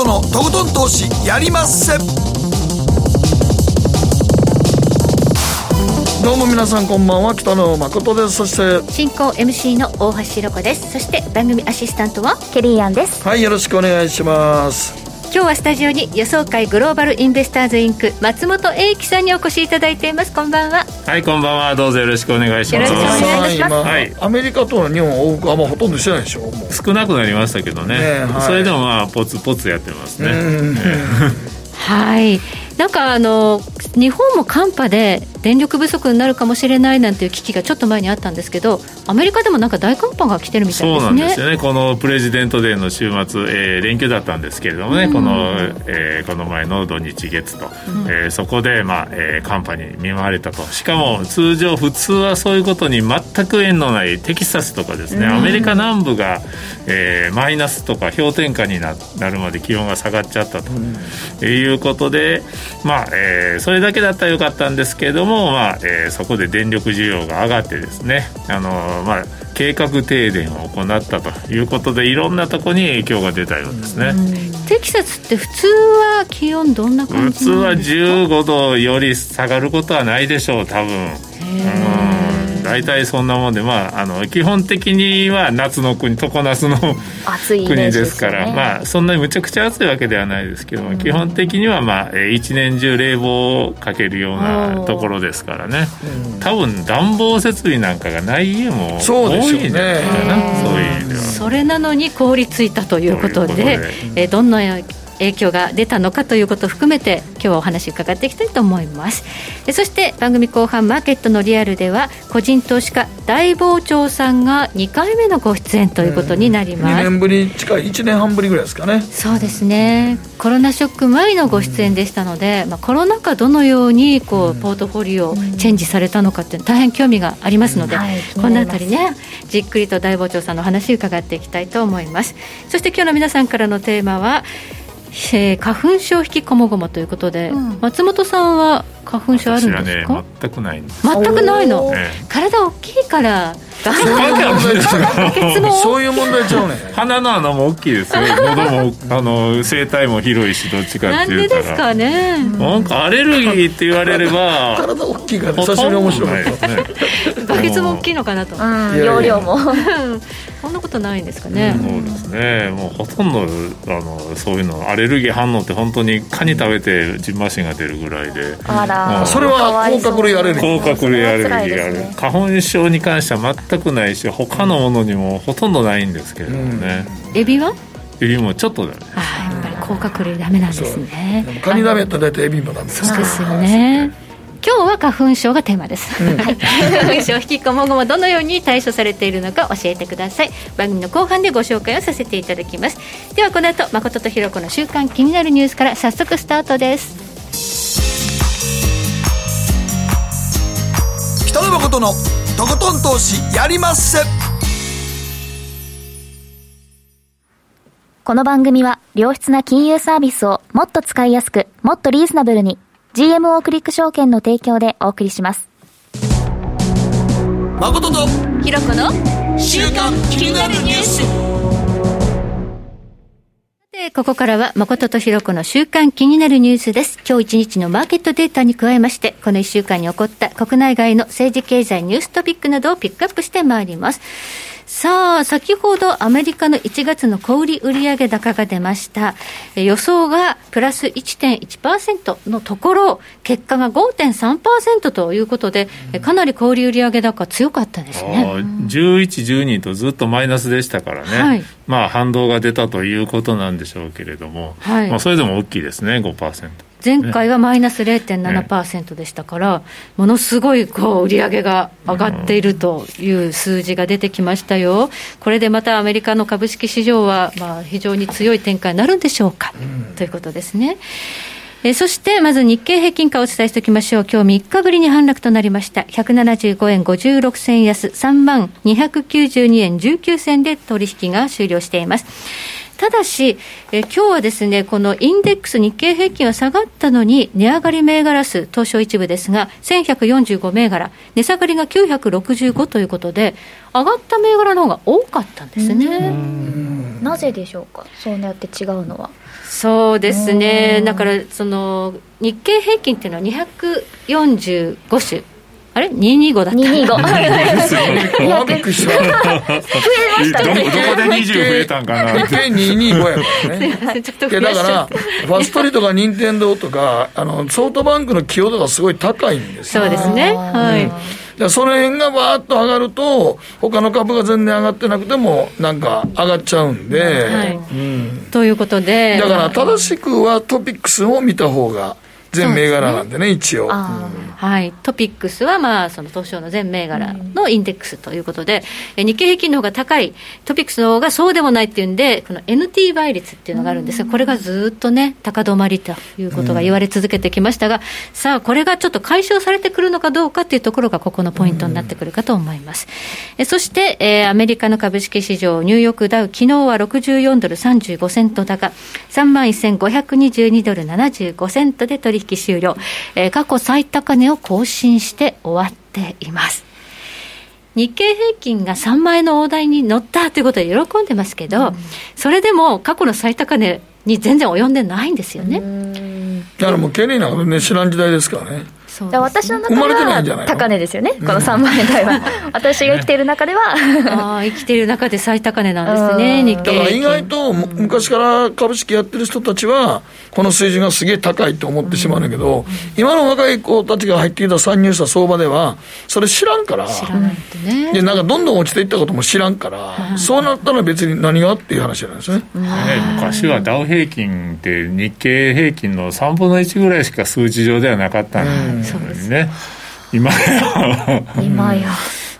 誠のとことん投資やりまっせ。どうも皆さんこんばんは北野誠です。そして進行 MC の大橋ひろ子です。そして番組アシスタントはケリーアンです。はいよろしくお願いします今日はスタジオに予想会グローバルインベスターズインク松本英樹さんにお越しいただいています。こんばんは。はいこんばんは。どうぞよろしくお願いします。よろしくお願い。します今、はい。アメリカとの日本往復はもうほとんどしてないでしょもう少なくなりましたけどねねはいそれでもまあポツポツやってますね。うんはい。なんかあの日本も寒波で電力不足になるかもしれないなんていう危機がちょっと前にあったんですけどアメリカでもなんか大寒波が来てるみたいそうですね。なんですよね。このプレジデントデーの週末、えー連休だったんですけれどもね、この、えーこの前の土日月と、えーそこで、まあえー寒波に見舞われたと。しかも通常普通はそういうことに全く縁のないテキサスとかですね、アメリカ南部が、えーマイナスとか氷点下にななるまで気温が下がっちゃったと、いうことで、まあえーそれだけだったらよかったんですけれども、まあえーそこで電力需要が上がってですね、あのーまあ、計画停電を行ったということでいろんなところに影響が出たようですね。テキサスって普通は気温どんな感普通はじなんですか？15度より下がることはないでしょう多分。うん大体そんなもんでまああの基本的には夏の国常夏の国ジですから、よねまあそんなにむちゃくちゃ暑いわけではないですけども、基本的にはまあえー一年中冷房をかけるようなところですからね。多分暖房設備なんかがない家も多そうでしょうね。いんじゃないかな。そういう意味では。それなのに凍りついたということでということで。えーどんな影響が出たのかということを含めて今日はお話伺っていきたいと思います。えそして番組後半マーケットのリアルでは個人投資家大傍聴さんが2回目のご出演ということになり2ます、年ぶり近い1年半ぶりぐらいですかね。そうですね。コロナショック前のご出演でしたので、まあ、コロナ禍どのようにこうポートフォリオをチェンジされたのかって大変興味がありますので、はいこのあたりねじっくりと大傍聴さんのお話伺っていきたいと思います。そして今日の皆さんからのテーマは、えー花粉症引きこもごもということで、うん。松本さんは花粉症あるんですか、私はね全くないんです、全くないの？体大きいから。ガそういう問題ちゃケツもうそういう問題ちゃうね鼻の穴も大きいですよ。喉もあの声帯も広いしどっちかなんって言ったでですからね、なんかアレルギーって言われれば体大きいからほ久しぶりに面白いですね。バケツも大きいのかなと、容量も。そんなことないんですかね、そうですね。もうほとんどあのそういうのアレルギー反応って本当にカニ食べてジンマシンが出るぐらいで。あら。それは甲殻類アレルギー。甲殻類アレルギーがある、ね。花粉症に関しては全くないし他のものにもほとんどないんですけれどもね、エビは？エビもちょっとだね。ああやっぱり甲殻類ダメなんですね。カニダメやったら大体エビもダメですそうですよね今日は花粉症がテーマです、はい。花粉症引きこもごもどのように対処されているのか教えてください。番組の後半でご紹介をさせていただきます。ではこの後誠とひろ子の週間気になるニュースから早速スタートです。北野誠のとことん投資やりまっせ。この番組は良質な金融サービスをもっと使いやすくもっとリーズナブルに GMO クリック証券の提供でお送りします誠とひろ子の週刊気になるニュースでここからは誠とひろ子の週間気になるニュースです。今日一日のマーケットデータに加えまして、この一週間に起こった国内外の政治経済ニューストピックなどをピックアップしてまいります。さあ、先ほどアメリカの1月の小売売上高が出ました。え予想がプラス1.1%のところ、結果が5.3%ということで、えかなり小売売上高強かったですね。あー11、12とずっとマイナスでしたからね、はいまあ反動が出たということなんでしょうけれども、はいまあ、それでも大きいですね、5%。前回はマイナス0.7%でしたから、ものすごいこう売り上げが上がっているという数字が出てきましたよ、これでまたアメリカの株式市場はまあ非常に強い展開になるんでしょうか、ということですね。えーそして、まず日経平均価をお伝えしておきましょう。今日3日ぶりに反落となりました。175円56銭安、3万292円19銭で取引が終了しています。ただし、えー今日はですね、このインデックス日経平均は下がったのに、値上がり銘柄数、東証一部ですが、1145銘柄、値下がりが965ということで、上がった銘柄の方が多かったんですね。なぜでしょうか？そうやって違うのは。そうですね。だからその日経平均っていうのは245種あれ ?225 だった。225。いや、びっくりした。増えましたね。どこで20増えたんかな。計225やからね。だから、ファストリとか任天堂とか、あの、ソフトバンクの寄与度がすごい高いんですよ。そうですね。はい。その辺がバーッと上がると、他の株が全然上がってなくても、なんか上がっちゃうんで。はいうん、ということで。だから正しくはトピックスを見た方が。全銘柄なんでね、一応。はい、トピックスは、まあ、その東証の全銘柄のインデックスということで、うん、日経平均の方が高い、トピックスの方がそうでもないっていうんで、この NT 倍率っていうのがあるんですが、これがずっとね、高止まりということが言われ続けてきましたが、うん、さあ、これがちょっと解消されてくるのかどうかっていうところが、ここのポイントになってくるかと思います。うん、えそして、えー、アメリカの株式市場、ニューヨークダウ、昨日は64ドル35セント高、3万1522ドル75セントで取引引終了、えー、過去最高値を更新して終わっています。日経平均が3万円の大台に乗ったということで喜んでますけど、うん、それでも過去の最高値に全然及んでないんですよね。だからもう、経理なんかね、知らん時代ですからね。ね、私の中では高値ですよね、この3万円台は、私が生きている中では。あ生きている中で最高値なんですね、日経。だから意外と昔から株式やってる人たちは、この水準がすげえ高いと思ってしまうんだけど、今の若い子たちが入ってきた参入した相場では、それ知らんから、知らないとね。でなんかどんどん落ちていったことも知らんから、そうなったら別に何がっていう話なんですね、ね、昔はダウ平均って日経平均の3分の1ぐらいしか数値上ではなかったんですね。今や。今や。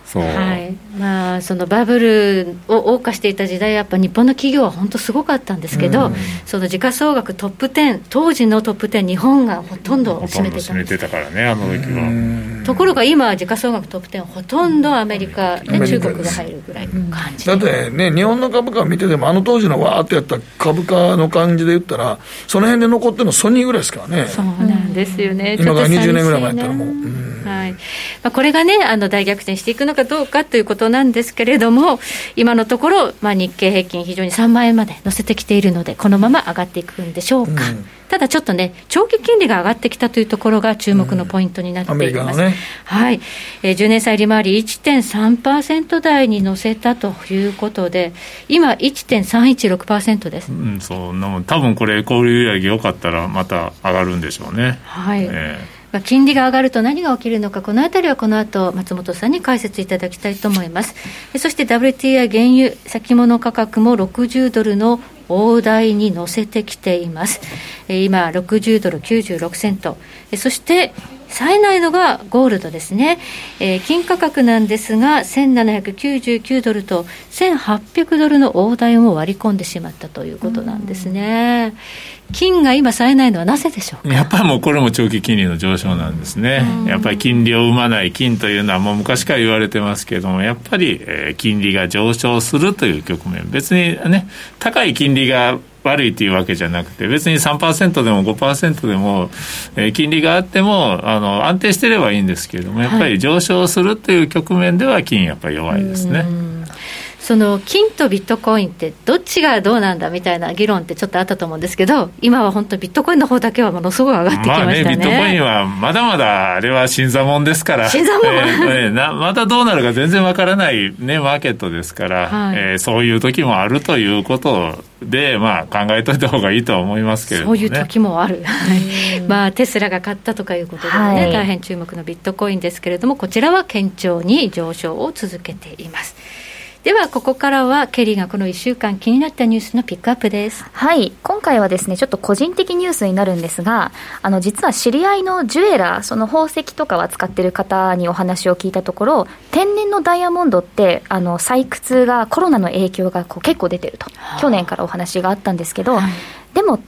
そうはいまあ、そのバブルを謳歌していた時代、やっぱ日本の企業は本当すごかったんですけど、うん、その時価総額トップ10、当時のトップ10、日本がほとんど占めてためてたからね、あの時は。ところが今、時価総額トップ10、ほとんどアメリカで中国が入るぐらいの感じ、だってね、日本の株価見てても、あの当時のわーってやった株価の感じで言ったら、その辺で残ってるのソニーぐらいですからね。そうなんですよね、今から20年ぐらい前やったらもう。うん。はい。まあ、これがね、あの大逆転していくのかどうかということなんですけれども、今のところ、まあ、日経平均、非常に3万円まで乗せてきているので、このまま上がっていくんでしょうか。うんただちょっとね、長期金利が上がってきたというところが注目のポイントになっています。うんね、はい、えー、10年債利回り1.3%台に乗せたということで、今、1.316%です。うん、そうな多分これ、小売売上良かったら、また上がるんでしょうね。はい、えーまあ、金利が上がると何が起きるのか、このあたりはこの後松本さんに解説いただきたいと思います。そして WTI 原油先物価格も60ドルの大台に乗せてきています。今、60ドル96セント。そして、冴えないのがゴールドですね、えー、金価格なんですが、1799ドルと1800ドルの大台を割り込んでしまったということなんですね。金が今、冴えないのはなぜでしょうやっぱりもうこれも長期金利の上昇なんですね、やっぱり金利を生まない金というのは、もう昔から言われてますけれども、やっぱり、えー、金利が上昇するという局面、別にね、高い金利が悪いというわけじゃなくて、別に3%でも5%でも、えー、金利があってもあの安定してればいいんですけれども、やっぱり上昇するという局面では金、やっぱり弱いですね。その金とビットコインってどっちがどうなんだみたいな議論ってちょっとあったと思うんですけど、今は本当、ビットコインの方だけはものすごい上がってきましたね,、まあ、ねビットコインはまだまだあれは新座もんですから、新座もん、えー、なまたどうなるか全然わからない、ね、マーケットですから、はい、えー、そういう時もあるということで、まあ、考えといた方がいいとは思いますけれども、ね、そういう時もある、まあ、テスラが買ったとかいうことでね、はい、大変注目のビットコインですけれども、こちらは堅調に上昇を続けています。ではここからはケリーがこの1週間気になったニュースのピックアップです。はい。今回はですねちょっと個人的ニュースになるんですがあの実は知り合いのジュエラーその宝石とかは使ってる方にお話を聞いたところ天然のダイヤモンドってあの採掘がコロナの影響がこう結構出てると。去年からお話があったんですけど、はい、でも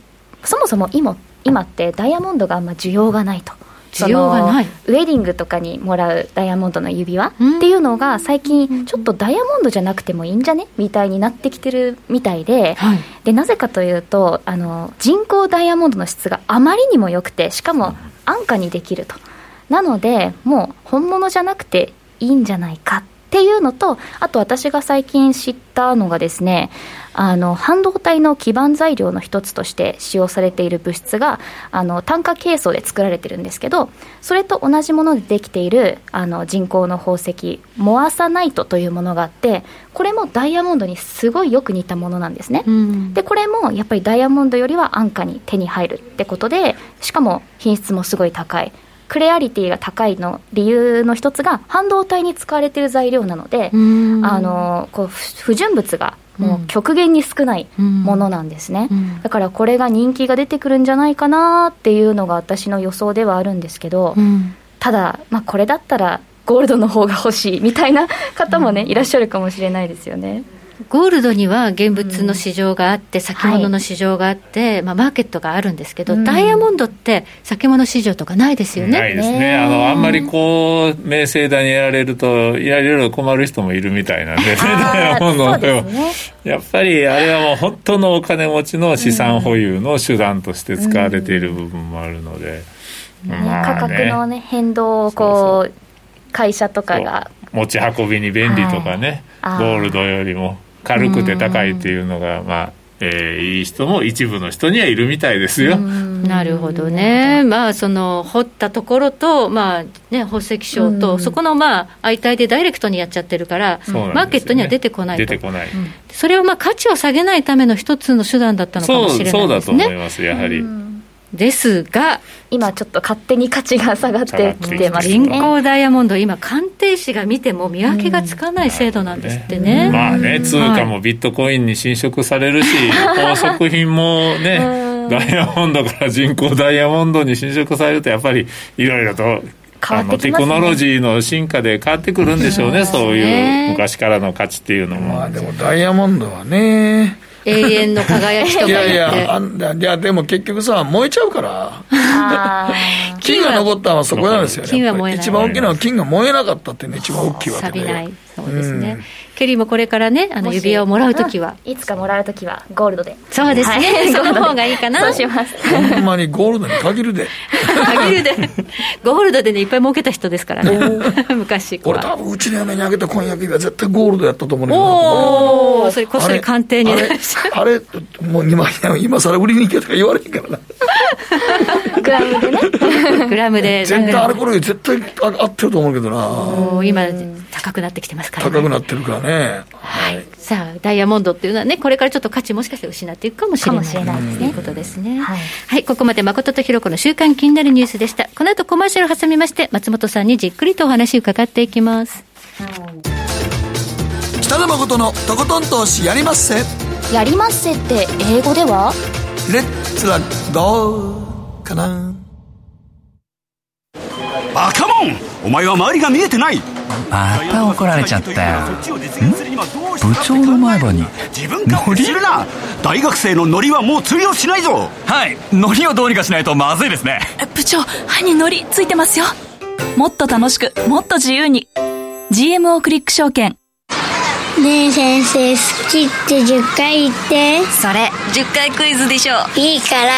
そもそも今今ってダイヤモンドがあんま需要がないと需要がない。ウェディングとかにもらうダイヤモンドの指輪っていうのが最近ちょっとダイヤモンドじゃなくてもいいんじゃね？みたいになってきてるみたいで。はい、でなぜかというとあの人工ダイヤモンドの質があまりにも良くてしかも安価にできると。なのでもう本物じゃなくていいんじゃないかっっていうのと、あと私が最近知ったのがですね、あの半導体の基盤材料の一つとして使用されている物質があの炭化ケイ素で作られてるんですけどそれと同じものでできているあの人工の宝石モアサナイトというものがあってこれもダイヤモンドにすごいよく似たものなんですね、うん、でこれもやっぱりダイヤモンドよりは安価に手に入るってことでしかも品質もすごい高いクレアリティが高いの理由の一つが半導体に使われている材料なので、あのこう不純物がもう極限に少ないものなんですね、だからこれが人気が出てくるんじゃないかなっていうのが私の予想ではあるんですけど、ただ、まあ、これだったらゴールドの方が欲しいみたいな方もね、いらっしゃるかもしれないですよね。ゴールドには現物の市場があって、先物の市場があって、まあ、マーケットがあるんですけど、ダイヤモンドって先物市場とかないですよね。ないですね。あの、あんまりこう、名声だにやられると、いろいろ困る人もいるみたいなんでね、ダイヤモンドね、やっぱりあれはもう本当のお金持ちの資産保有の手段として使われている部分もあるので。価格のね、変動をこう、会社とかが。持ち運びに便利とかね、ゴールドよりも。軽くて高いっていうのが、まあ、えー、いい人も一部の人にはいるみたいですよ。なるほどね、まあ、その掘ったところと、まあね、宝石商と、そこのまあ相対でダイレクトにやっちゃってるから、ね、マーケットには出てこない出てこない、それはまあ価値を下げないための一つの手段だったのかもしれないですね。そうだと思います、やはり。ですが、今ちょっと勝手に価値が下がってきてますね。人工ダイヤモンド、今、鑑定士が見ても見分けがつかない制度なんですってね。うん、まあね、通貨もビットコインに侵食されるし、宝飾品もね、ダイヤモンドから人工ダイヤモンドに侵食されると、やっぱりいろいろとあのテクノロジーの進化で変わってくるんでしょうね、そういう昔からの価値っていうのも。まあでもダイヤモンドはね、永遠の輝きとかいやいやあいやでも結局さ燃えちゃうから。金が残ったのはそこなんですよね。金は燃えない。一番大きいのは金が燃えなかったっていうのが一番大きいわけで。錆びないそうですね、うん。ケリーもこれからねあの指輪をもらうときは、いつかもらうときはゴールドで。そうですね、はい、その方がいいかな。そうします。ほんまにゴールドに限るで。限るで。ゴールドでねいっぱい儲けた人ですからね。昔俺多分うちの嫁にあげた婚約指輪絶対ゴールドやったと思うねおおそれこっそり鑑定にあれあれもう今今更売りに行けとか言われへんからなグラムでね。グラムで絶対あれこれ絶対合ってると思うけどな。今高くなってきてますから、ね、高くなってるからね、はい、さあダイヤモンドっていうのはねこれからちょっと価値もしかして失っていくかもしれないということですね、はい、はい、ここまで誠とひろ子の週刊気になるニュースでした。この後コマーシャル挟みまして松本さんにじっくりとお話伺っていきます、北野誠のとことん投資やりまっせ。やりまっせって英語では？レッツラゴーかな。バカモン！お前は周りが見えてない！また怒られちゃったよ。部長の前歯にノリするな！大学生のノリはもう通用しないぞ！はい。ノリをどうにかしないとまずいですね。部長歯にノリついてますよ。もっと楽しくもっと自由に。GMO クリック証券。ねえ先生好きって10回言って。それ10回クイズでしょいいから。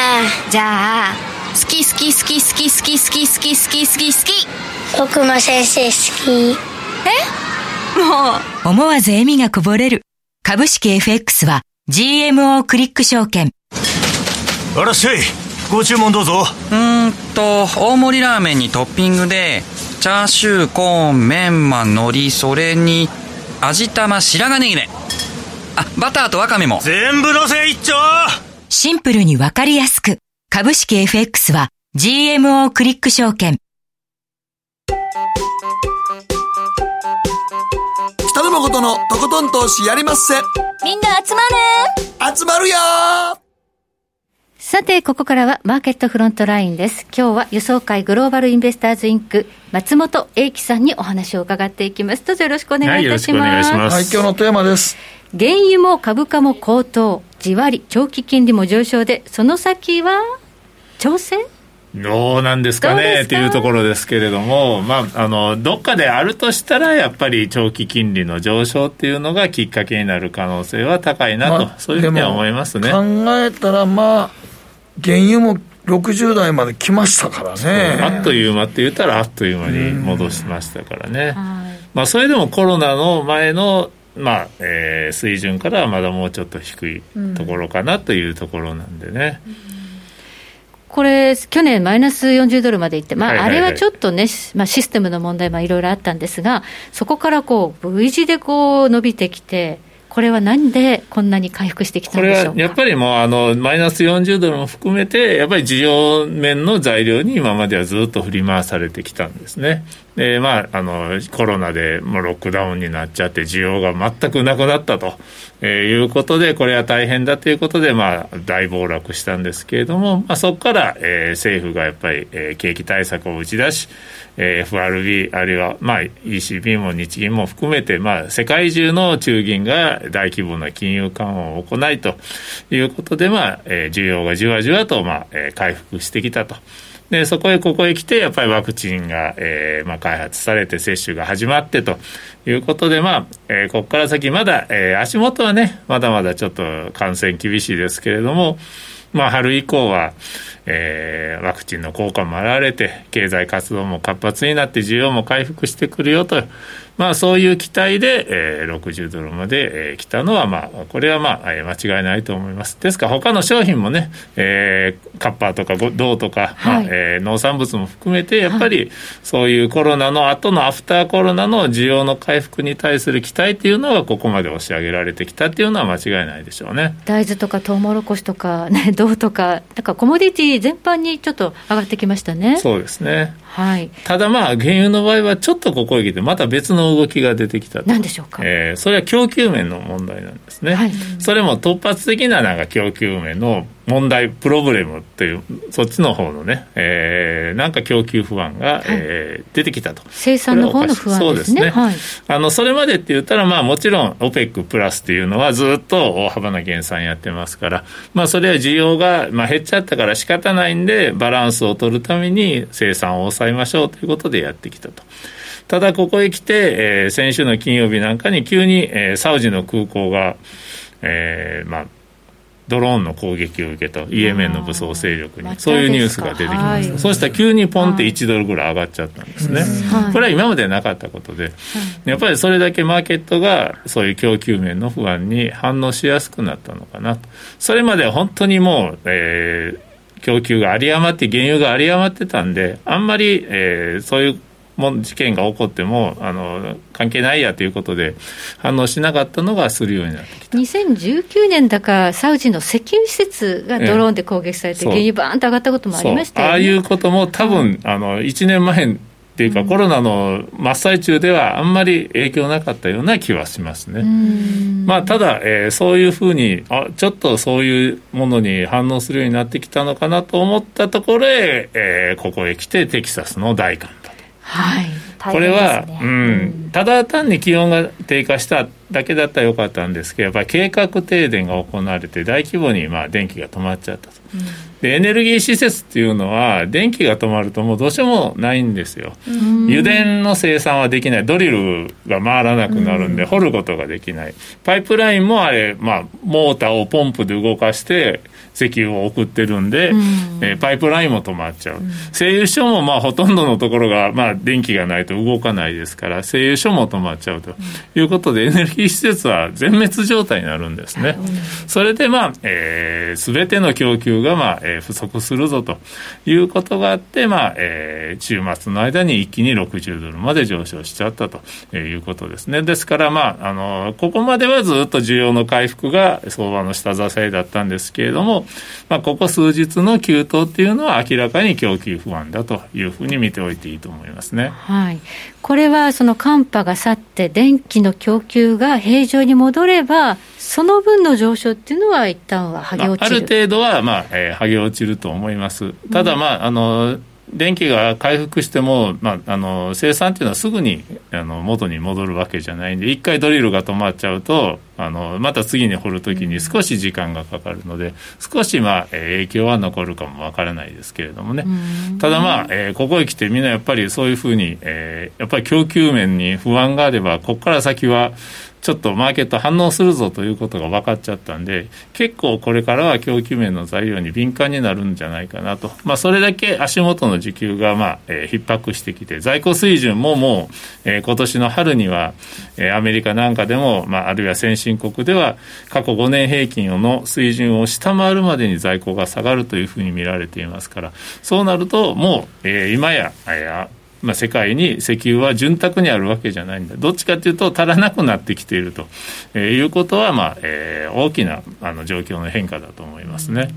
じゃあ好き好き好き好き好き好き好き好き好き好き。僕も先生好き。え？もう。思わず笑みがこぼれる。株式 FX は GMO クリック証券。あらっしゃい。ご注文どうぞ。うんと大盛りラーメンにトッピングでチャーシューコーンメンマ海苔それに味玉白髪ネギねあバターとワカメも。全部のせ一丁。シンプルにわかりやすく株式 FX は GMO クリック証券北野誠のとことん投資やりまっせみんな集まる集まるよさて、ここからはマーケットフロントラインです。今日は輸送会グローバルインベスターズインク松本英樹さんにお話を伺っていきます。どうぞよろしくお願いいたします。はい、はい、今日のテーマです。原油も株価も高騰、じわり長期金利も上昇で、その先は？調整どうなんですかねっていうところですけれども、まあ、あのどっかであるとしたら、やっぱり長期金利の上昇っていうのがきっかけになる可能性は高いなと、まあ、そういうふうには思いますね考えたら、まあ、原油も60代まで来ましたからね。あっという間って言ったら、あっという間に戻しましたからね。まあ、それでもコロナの前のまあえー、水準からはまだもうちょっと低いところかなというところなんでね。うんこれ、去年マイナス40ドルまでいって、まあ、あれはちょっとね、まあ、システムの問題もいろいろあったんですが、そこからこう V 字でこう伸びてきて、これはなんでこんなに回復してきたんでしょうこれはやっぱりもうあのマイナス40ドルも含めてやっぱり需要面の材料に今まではずっと振り回されてきたんですね。でまあ、あのコロナでもうロックダウンになっちゃって需要が全くなくなったと、えー、いうことでこれは大変だということで、まあ、大暴落したんですけれども、まあ、そこから、えー、政府がやっぱり、えー、景気対策を打ち出し、えー、FRB あるいは、まあ、ECB も日銀も含めて、まあ、世界中の中銀が大規模な金融緩和を行いということで、まあえー、需要がじわじわと、まあえー、回復してきたと。でそこへここへ来てやっぱりワクチンが、えーまあ、開発されて接種が始まってということで、まあえー、ここから先まだ、えー、足元はねまだまだちょっと感染厳しいですけれども、まあ、春以降は、えー、ワクチンの効果も現れて経済活動も活発になって需要も回復してくるよとまあ、そういう期待で、えー、60ドルまで、えー、来たのは、まあ、これは、まあ、間違いないと思います。ですから、他の商品もね、えー、カッパーとか銅とか、はい、まあえー、農産物も含めて、やっぱり、そういうコロナの後のアフターコロナの需要の回復に対する期待っていうのは、ここまで押し上げられてきたっていうのは間違いないでしょうね。大豆とかトウモロコシとか、ね、銅とか、なんかコモディティ全般にちょっと上がってきましたね。そうですね。はい、ただまあ、原油の場合はちょっとここへ来て、また別の動きが出てきたなんでしょうか、えー、それは供給面の問題なんですね、はい、それも突発的ななんか供給面の問題、プロブレムという、そっちの方のね、えー、なんか供給不安が、はい、えー、出てきたと。生産の方の不安ですね。そうですね。はい、あの、それまでって言ったら、まあもちろん OPEC プラスっていうのはずっと大幅な減産やってますから、まあそれは需要が、まあ、減っちゃったから仕方ないんで、バランスを取るために生産を抑えましょうということでやってきたと。ただここへ来て、えー、先週の金曜日なんかに急に、えー、サウジの空港が、えーまあ、ドローンの攻撃を受けたイエメンの武装勢力にそういうニュースが出てきました、はい、そうしたら急にポンって1ドルぐらい上がっちゃったんですね、はい、これは今までなかったことで、やっぱりそれだけマーケットがそういう供給面の不安に反応しやすくなったのかなと。それまでは本当にもう、えー、供給が有り余って原油が有り余ってたんであんまり、えー、そういうも事件が起こってもあの関係ないやということで反応しなかったのがするようになってきた。2019年だかサウジの石油施設がドローンで攻撃されて、原油バーンと上がったこともありましたよね。ああいうことも多分、あの1年前っていうか、うん、コロナの真っ最中ではあんまり影響なかったような気はしますね。まあ、ただ、えー、そういうふうにあちょっとそういうものに反応するようになってきたのかなと思ったところへ、えー、ここへ来てテキサスの大寒波はい、これは、うん、ただ単に気温が低下しただけだったらよかったんですけど、やっぱり計画停電が行われて、大規模にまあ電気が止まっちゃったと、うん、で、エネルギー施設っていうのは、電気が止まると、もうどうしてもないんですよ、油田の生産はできない、ドリルが回らなくなるんで、掘ることができない、パイプラインもあれ、まあ、モーターをポンプで動かして、石油を送ってるんで、うん、えー、パイプラインも止まっちゃう、うん、製油所もまあほとんどのところが、まあ、電気がないと動かないですから製油所も止まっちゃうと。いうことで、エネルギー施設は全滅状態になるんですね、それでまあ、えー、全ての供給がまあ、えー、不足するぞということがあって、まあえー、週末の間に一気に60ドルまで上昇しちゃったということですね。ですからまああのここまではずっと需要の回復が相場の下支えだったんですけれどもまあ、ここ数日の急騰っていうのは明らかに供給不安だというふうに見ておいていいと思いますね。はい、これはその寒波が去って電気の供給が平常に戻ればその分の上昇っていうのは一旦は剥げ落ちる、まあ、ある程度は、まあえー、剥げ落ちると思います。ただ、まあ、あの電気が回復しても、まあ、あの生産っていうのはすぐにあの元に戻るわけじゃないんで一回ドリルが止まっちゃうとあのまた次に掘るときに少し時間がかかるので少し、まあ、影響は残るかもわからないですけれどもね。ただまあ、えー、ここへ来てみんなやっぱりそういうふうに、えー、やっぱり供給面に不安があればここから先はちょっとマーケット反応するぞということが分かっちゃったんで、結構これからは供給面の材料に敏感になるんじゃないかなと、まあ、それだけ足元の需給が、まあえー、逼迫してきて、在庫水準ももう、えー、今年の春には、えー、アメリカなんかでも、まあ、あるいは先進国では、過去5年平均の水準を下回るまでに在庫が下がるというふうに見られていますから、そうなると、もう、えー、今や、えーまあ、世界に石油は潤沢にあるわけじゃないんだ、どっちかというと、足らなくなってきていると、えー、いうことは、まあえー、大きなあの状況の変化だと思いますね。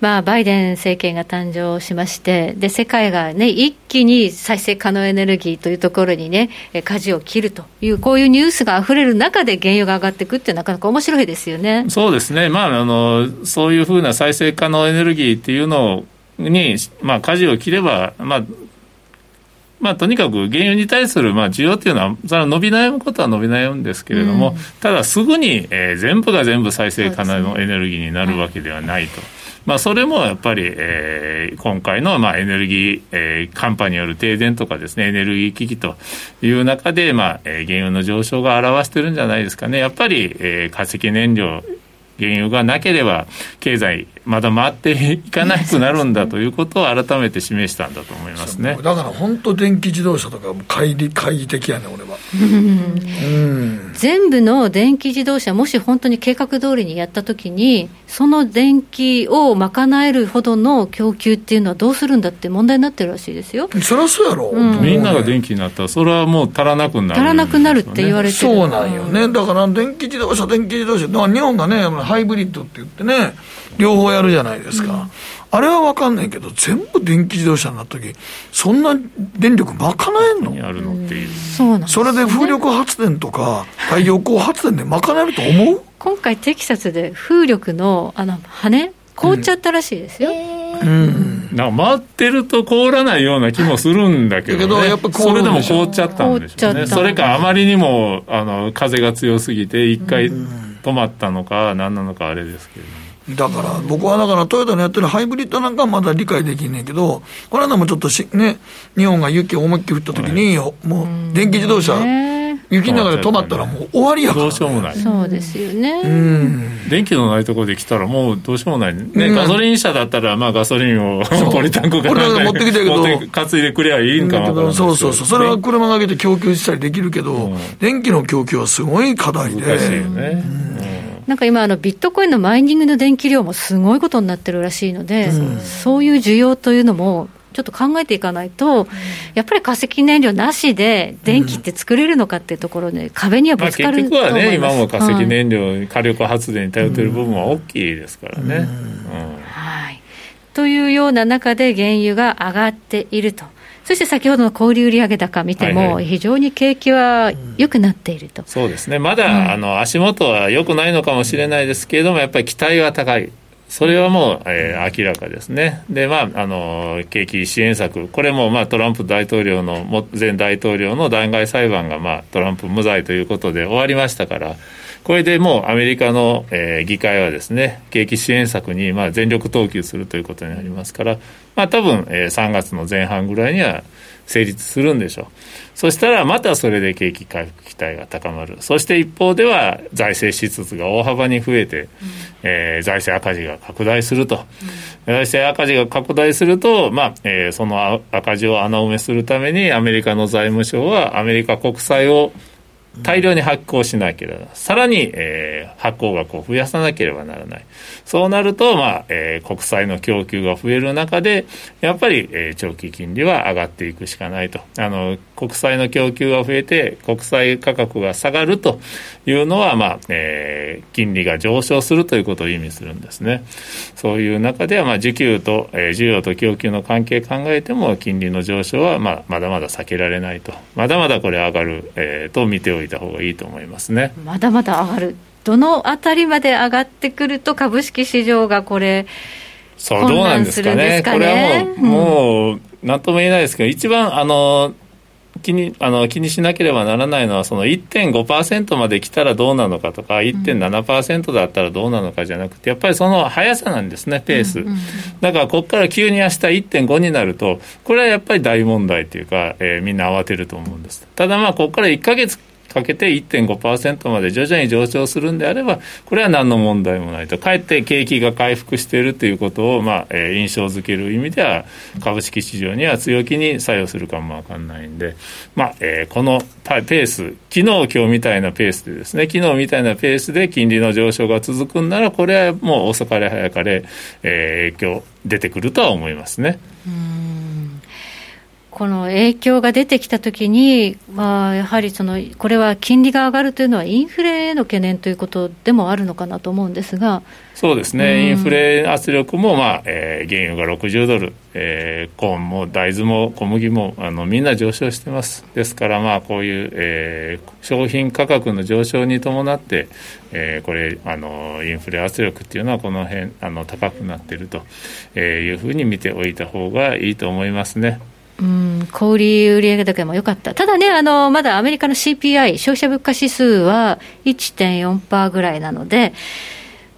まあ、バイデン政権が誕生しまして、で世界が、ね、一気に再生可能エネルギーというところにね、舵を切るという、こういうニュースがあふれる中で原油が上がっていくって、なかなか面白いですよね。そうですね、まあ、あのそういうふうな再生可能エネルギーっていうのに、まあ、舵を切れば、まあ、まあ、とにかく原油に対するまあ需要っていうのは、それは伸び悩むことは伸び悩むんですけれども、うん、ただすぐに、えー、全部が全部再生可能のエネルギーになるわけではないと。まあ、それもやっぱり、えー、今回の、まあ、エネルギー、えー、寒波による停電とかですね、エネルギー危機という中で、まあ、えー、原油の上昇が表してるんじゃないですかね。やっぱり、えー、化石燃料原油がなければ経済まだ回っていかなくなるんだということを改めて示したんだと思いますね。だから本当電気自動車とか乖離懐疑的やね俺は、うん、全部の電気自動車もし本当に計画通りにやったときにその電気を賄えるほどの供給っていうのはどうするんだって問題になってるらしいですよ。そりゃそうやろ、うん、みんなが電気になったらそれはもう足らなくなる、ね、足らなくなるって言われてそうなんよね。だから電気自動車電気自動車。日本がねハイブリッドって言ってね、両方やるじゃないですか。うんあれは分かんないけど、全部電気自動車になった時そんな電力賄えんの？やるのっていう、そそれで風力発電とか太陽光発電で賄えると思う？今回、テキサスで風力のあの羽凍っちゃったらしいですよ。うん、なんか回ってると凍らないような気もするんだけど、ね、どやっぱそれでも凍っちゃったんでしょうね。それかあまりにもあの風が強すぎて、一回止まったのか、何なのかあれですけど。だから僕はだからトヨタのやってるハイブリッドなんかはまだ理解できんねんけど、この間もちょっとし、ね、日本が雪を思いっきり降った時に、はい、もう電気自動車、雪の中で止まったらもう終わりやから、どうしようもない。そうですよね。電気のないところで来たらもうどうしようもない。ね、ガソリン車だったら、まあガソリンをポリタンクかなんか持ってきたけど、担いでくればいいんかなそうそうそう。それは車がけて供給したりできるけど、電気の供給はすごい課題で。難しいよね。なんか今あの、ビットコインのマイニングの電気量もすごいことになってるらしいので、うん、そういう需要というのも、ちょっと考えていかないと、やっぱり化石燃料なしで電気って作れるのかっていうところで、壁にはぶつかると思います、まあ、結局はね、今も化石燃料、はい、火力発電に頼っている部分は大きいですからね。はい、というような中で、原油が上がっていると。そして先ほどの小売売上高見ても、非常に景気は良くなっていると、そうですね、まだ、うん、あの足元は良くないのかもしれないですけれども、やっぱり期待は高い。それはもう、えー、明らかですね。で、まあ、あの、景気支援策、これも、まあ、トランプ大統領の、前大統領の弾劾裁判が、まあ、トランプ無罪ということで終わりましたから、これでもうアメリカの、えー、議会はですね、景気支援策にまあ全力投球するということになりますから、まあ多分、えー、3月の前半ぐらいには成立するんでしょう。そしたらまたそれで景気回復期待が高まる。そして一方では財政支出が大幅に増えて、うん、えー、財政赤字が拡大すると。うん、財政赤字が拡大すると、まあ、えー、その赤字を穴埋めするためにアメリカの財務省はアメリカ国債を大量に発行しなければ、さらに、えー、発行額を増やさなければならない。そうなると、まあ、えー、国債の供給が増える中で、やっぱり、えー、長期金利は上がっていくしかないと。あの、国債の供給が増えて、国債価格が下がるというのは、まあ、えー、金利が上昇するということを意味するんですね。そういう中では、まあ、需給と、えー、需要と供給の関係考えても、金利の上昇は、まあ、まだまだ避けられないと。まだまだこれ上がる、えー、と見ておいた方がいいと思いますね。まだまだ上がる。どのあたりまで上がってくると、株式市場がこれ、そう、どうなんですかね。これはもう、もう、なんとも言えないですけど、一番、あの、気にあの気にしなければならないのは、その1.5%まで来たらどうなのかとか、1.7%だったらどうなのかじゃなくて、やっぱりその速さなんですね、ペース。だから、ここから急に明日1.5になると、これはやっぱり大問題というか、えー、みんな慌てると思うんです。ただまあ、ここから1か月かけて1.5%まで徐々に上昇するんであれば、これは何の問題もないと、かえって景気が回復しているということを、まあえー、印象づける意味では、株式市場には強気に作用するかもわかんないんで、まあえー、このペース、昨日今日みたいなペースでですね、昨日みたいなペースで金利の上昇が続くんなら、これはもう遅かれ早かれ、えー、影響出てくるとは思いますね。この影響が出てきたときに、まあ、やはりそのこれは金利が上がるというのは、インフレへの懸念ということでもあるのかなと思うんですが。そうですね、インフレ圧力も、まあえー、原油が60ドル、えー、コーンも大豆も小麦もあのみんな上昇してます、ですから、まあ、こういう、えー、商品価格の上昇に伴って、えー、これあの、インフレ圧力っていうのは、この辺あの高くなっているというふうに見ておいた方がいいと思いますね。うん、小売売上高も良かった、ただね、あのまだアメリカの CPI、消費者物価指数は1.4%ぐらいなので、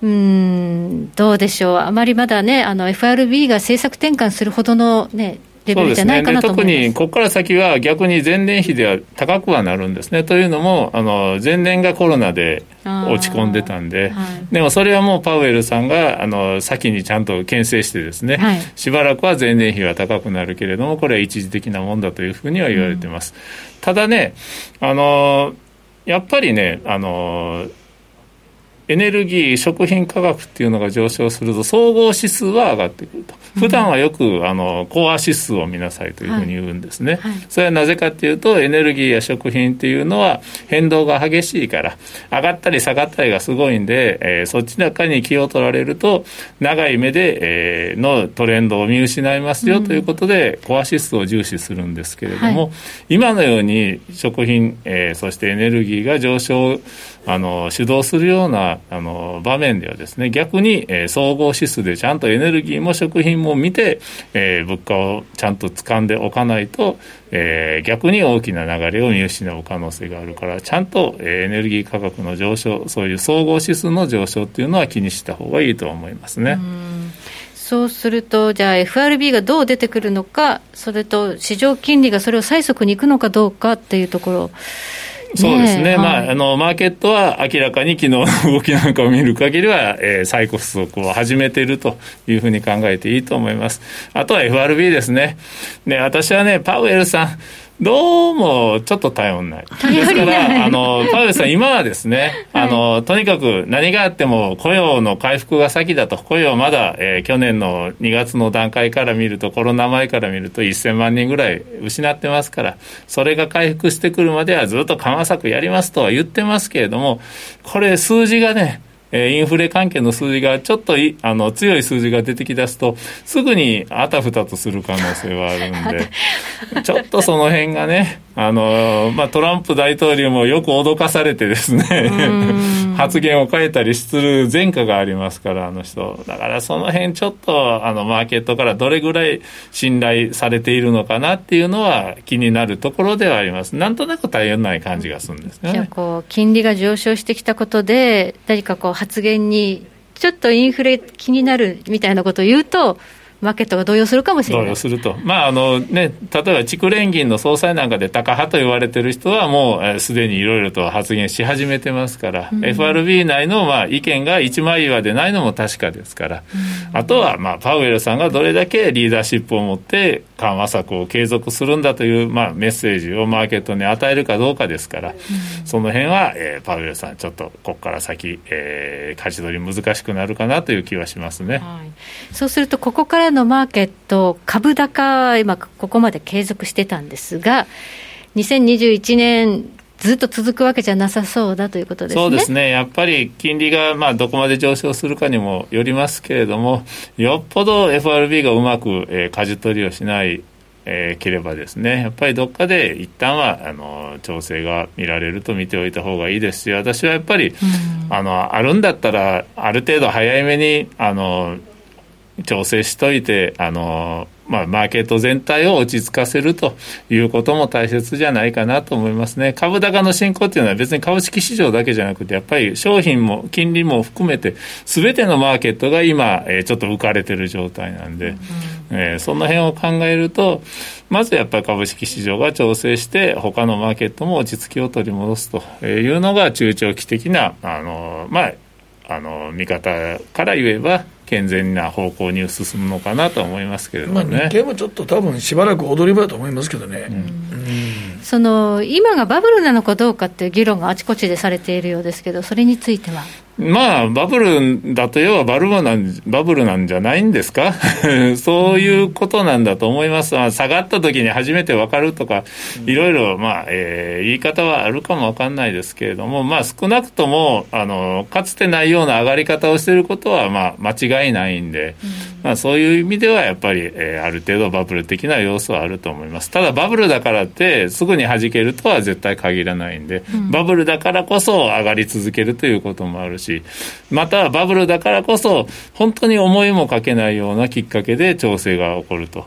うん、どうでしょう、あまりまだね、FRB が政策転換するほどの、ね、レベルじゃないかなと特にここから先は逆に前年比では高くはなるんですね。というのも、あの前年がコロナで落ち込んでたんで、はい、でもそれはもうパウエルさんがあの先にちゃんと牽制してですね、はい、しばらくは前年比は高くなるけれども、これは一時的なもんだというふうには言われてます。うん、ただね、あのやっぱりね、あのエネルギー、食品価格っていうのが上昇すると、総合指数は上がってくると、普段はよくあのコア指数を見なさいというふうに言うんですね、はい。はい、それはなぜかっていうと、エネルギーや食品っていうのは変動が激しいから、上がったり下がったりがすごいんで、えー、そっちの中に気を取られると、長い目で、えー、のトレンドを見失いますよということで、コア指数を重視するんですけれども、はい、今のように食品、えー、そしてエネルギーが上昇あの主導するようなあの場面ではですね逆に、えー、総合指数でちゃんとエネルギーも食品も見て、えー、物価をちゃんと掴んでおかないと、えー、逆に大きな流れを見失う可能性があるからちゃんと、えー、エネルギー価格の上昇そういう総合指数の上昇っていうのは気にした方がいいと思いますね。そうすると、じゃあ FRB がどう出てくるのか、それと市場金利がそれを催促にいくのかどうかっていうところ。そうですね、まあ、あのマーケットは明らかに昨日の動きなんかを見る限りは、えー、再骨足を始めているというふうに考えていいと思います。あとは FRB ですね。ね、私はね、パウエルさん、どうもちょっと頼んない。ですから、あの、パウエルさん、今はですね、あの、とにかく何があっても雇用の回復が先だと、雇用まだ、えー、去年の2月の段階から見ると、コロナ前から見ると1000万人ぐらい失ってますから、それが回復してくるまではずっと緩和策やりますとは言ってますけれども、これ数字がね、えー、インフレ関係の数字がちょっといあの強い数字が出てきだすと、すぐにあたふたとする可能性はあるんで、ちょっとその辺がね、あのまあ、トランプ大統領もよく脅かされてですね発言を変えたりする前科がありますから、あの人。だからその辺ちょっと、あの、マーケットからどれぐらい信頼されているのかなっていうのは気になるところではあります。なんとなく大変ない感じがするんですね。じゃあ、こう、金利が上昇してきたことで、何かこう、発言に、ちょっとインフレ気になるみたいなことを言うと、マーケットが動揺するかもしれない。動揺すると、まああのね、例えば地連銀の総裁なんかでタカ派と言われてる人は、もうすでにいろいろと発言し始めてますから、うん、FRB 内のまあ意見が一枚岩でないのも確かですから、うん、あとはまあパウエルさんがどれだけリーダーシップを持って緩和策を継続するんだというまあメッセージをマーケットに与えるかどうかですから、うん、その辺は、えー、パウエルさん、ちょっとここから先、えー、舵取り難しくなるかなという気はしますね。はい、そうするとここからのマーケット、株高、今、ここまで継続してたんですが、2021年、ずっと続くわけじゃなさそうだということですね。そうですね。やっぱり金利がまあどこまで上昇するかにもよりますけれども、よっぽど FRB がうまく、えー、舵取りをしないえー、ければですねやっぱりどっかで一旦はあの調整が見られると見ておいた方がいいですし私はやっぱり、あのあるんだったらある程度早いめにあの調整しといて、あの、まあ、マーケット全体を落ち着かせるということも大切じゃないかなと思いますね。株高の進行っていうのは別に株式市場だけじゃなくて、やっぱり商品も金利も含めて、すべてのマーケットが今、えー、ちょっと浮かれてる状態なんで、えー、その辺を考えると、まずやっぱり株式市場が調整して、他のマーケットも落ち着きを取り戻すというのが中長期的な、あのまあ、あの見方から言えば、健全な方向に進むのかなと思いますけれどもね、まあ、日経もちょっと多分しばらく踊り場だと思いますけどね。うんうん、その今がバブルなのかどうかっていう議論があちこちでされているようですけど、それについては？まあ、バブルだと要はバルバなんバブルなんじゃないんですか？そういうことなんだと思います。まあ、下がった時に初めて分かるとか、いろいろ、まあ、えー、言い方はあるかも分かんないですけれども、まあ、少なくとも、あの、かつてないような上がり方をしていることは、まあ、間違いないんで、まあ、そういう意味では、やっぱり、えー、ある程度バブル的な要素はあると思います。ただ、バブルだからって、すぐに弾けるとは絶対限らないんで、バブルだからこそ上がり続けるということもあるし、し、またバブルだからこそ、本当に思いもかけないようなきっかけで調整が起こると。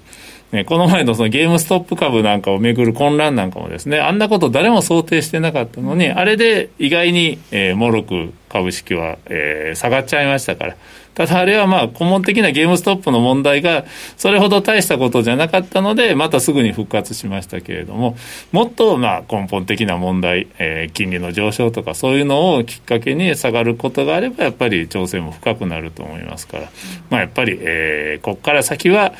ね、この前のそのゲームストップ株なんかをめぐる混乱なんかもですね、あんなこと誰も想定してなかったのに、あれで意外に、えー、もろく株式は、えー、下がっちゃいましたから。ただあれはまあ顧問的なゲームストップの問題がそれほど大したことじゃなかったので、またすぐに復活しましたけれども、もっとまあ根本的な問題、えー、金利の上昇とかそういうのをきっかけに下がることがあれば、やっぱり調整も深くなると思いますから、まあやっぱり、えー、ここから先は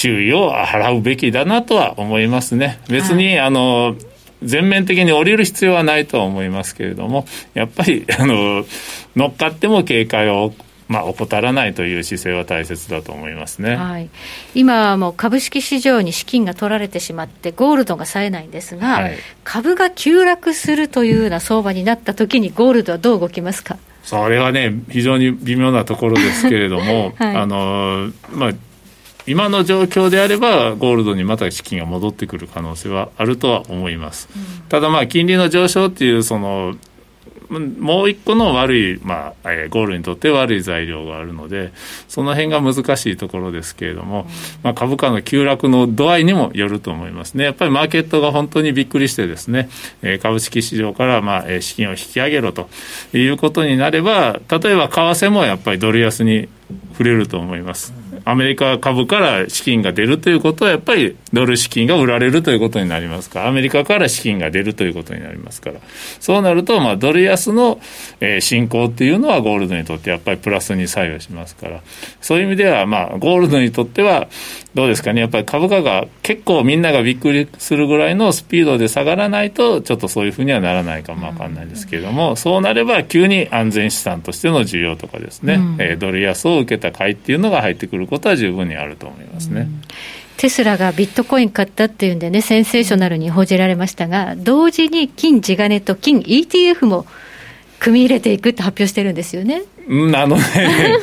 注意を払うべきだなとは思いますね。別に、はい、あの、全面的に降りる必要はないとは思いますけれども、やっぱり、あの、乗っかっても警戒をまあ、怠らないという姿勢は大切だと思いますね、はい、今はもう株式市場に資金が取られてしまって、ゴールドが冴えないんですが、はい、株が急落するというような相場になったときに、ゴールドはどう動きますか？それはね、非常に微妙なところですけれども、はい、あのまあ、今の状況であれば、ゴールドにまた資金が戻ってくる可能性はあるとは思います。うん、ただ、まあ、金利の上昇っていう、その、もう一個の悪い、まあえ、ゴールにとって悪い材料があるので、その辺が難しいところですけれども、まあ、株価の急落の度合いにもよると思いますね。やっぱりマーケットが本当にびっくりしてですね、え、株式市場から、まあ、資金を引き上げろということになれば、例えば為替もやっぱりドル安に触れると思います。アメリカ株から資金が出るということは、やっぱりドル資金が売られるということになりますから、アメリカから資金が出るということになりますから、そうなると、ま、ドル安の、えー、進行っていうのは、ゴールドにとってやっぱりプラスに作用しますから、そういう意味では、まあ、ゴールドにとっては、どうですかね、やっぱり株価が結構みんながびっくりするぐらいのスピードで下がらないと、ちょっとそういうふうにはならないかもわかんないですけれども、そうなれば急に安全資産としての需要とかですね、うん、えー、ドル安を受けた買いっていうのが入ってくることは十分にあると思いますね。うんテスラがビットコイン買ったっていうんでね、センセーショナルに報じられましたが、同時に金地金と金 ETF も組み入れていくって発表してるんですよね。うん、あのね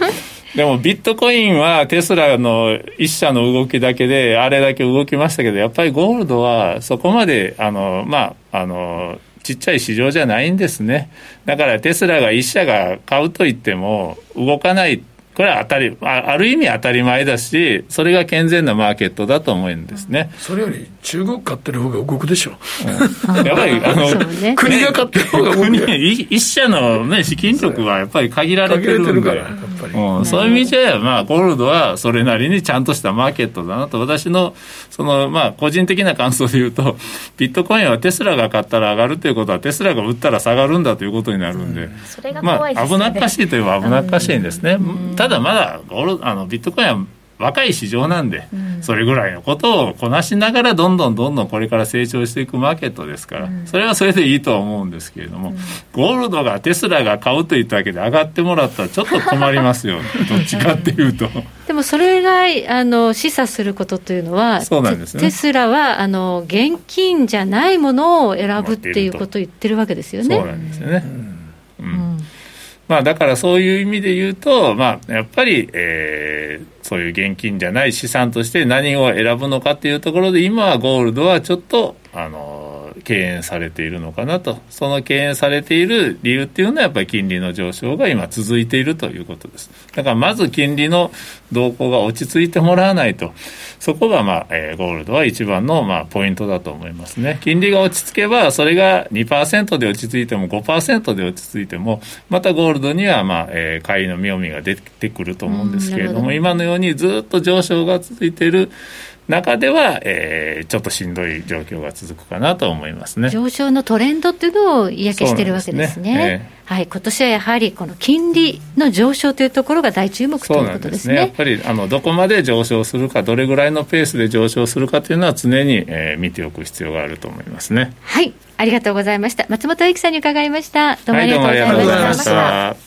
でもビットコインはテスラの一社の動きだけで、あれだけ動きましたけど、やっぱりゴールドはそこまで、あの、まあ、あの、ちっちゃい市場じゃないんですね。だからテスラが一社が買うと言っても動かないこれは当たりあ、ある意味当たり前だし、それが健全なマーケットだと思うんですね。それより中国買ってる方が動くでしょ。うん、やっぱり、あの、ね、国が買ってる方が動く。一社のね、資金力はやっぱり限られてるんで。うん、そういう意味じゃ、まあ、ゴールドはそれなりにちゃんとしたマーケットだなと、私の、その、まあ、個人的な感想で言うと、ビットコインはテスラが買ったら上がるということは、テスラが売ったら下がるんだということになるんで、うん、まあ、危なっかしいといえば危なっかしいんですね。たただまだゴールあのビットコインは若い市場なんで、うん、それぐらいのことをこなしながらどんどんどんどんこれから成長していくマーケットですから、うん、それはそれでいいとは思うんですけれども、うん、ゴールドがテスラが買うといったわけで上がってもらったらちょっと困りますよ、ね、どっちかっていうと。でもそれがあの示唆することというのは、そうなんですね、テスラはあの現金じゃないものを選ぶっていうことを言ってるわけですよね。そうなんですよね。うん。まあ、だからそういう意味で言うと、まあ、やっぱり、えー、そういう現金じゃない資産として何を選ぶのかっていうところで、今はゴールドはちょっと、あの、敬遠されているのかなと、その敬遠されている理由っていうのは、やっぱり金利の上昇が今、続いているということです。だからまず金利の動向が落ち着いてもらわないと、そこが、まあえー、ゴールドは一番の、まあ、ポイントだと思いますね。金利が落ち着けば、それが2%で落ち着いても5%で落ち着いても、またゴールドには、まあえー、買いの妙味が出てくると思うんですけれども、今のようにずっと上昇が続いている中では、えー、ちょっとしんどい状況が続くかなと思いますね上昇のトレンドっていうのを嫌気してるわけですね。すねえー、はい、今年はやはりこの金利の上昇というところが大注目ということですね。すねやっぱりあのどこまで上昇するか、どれぐらいのペースで上昇するかというのは常に、えー、見ておく必要があると思いますね。はい、ありがとうございました。松本英樹さんに伺いました。どうもありがとうございました。はい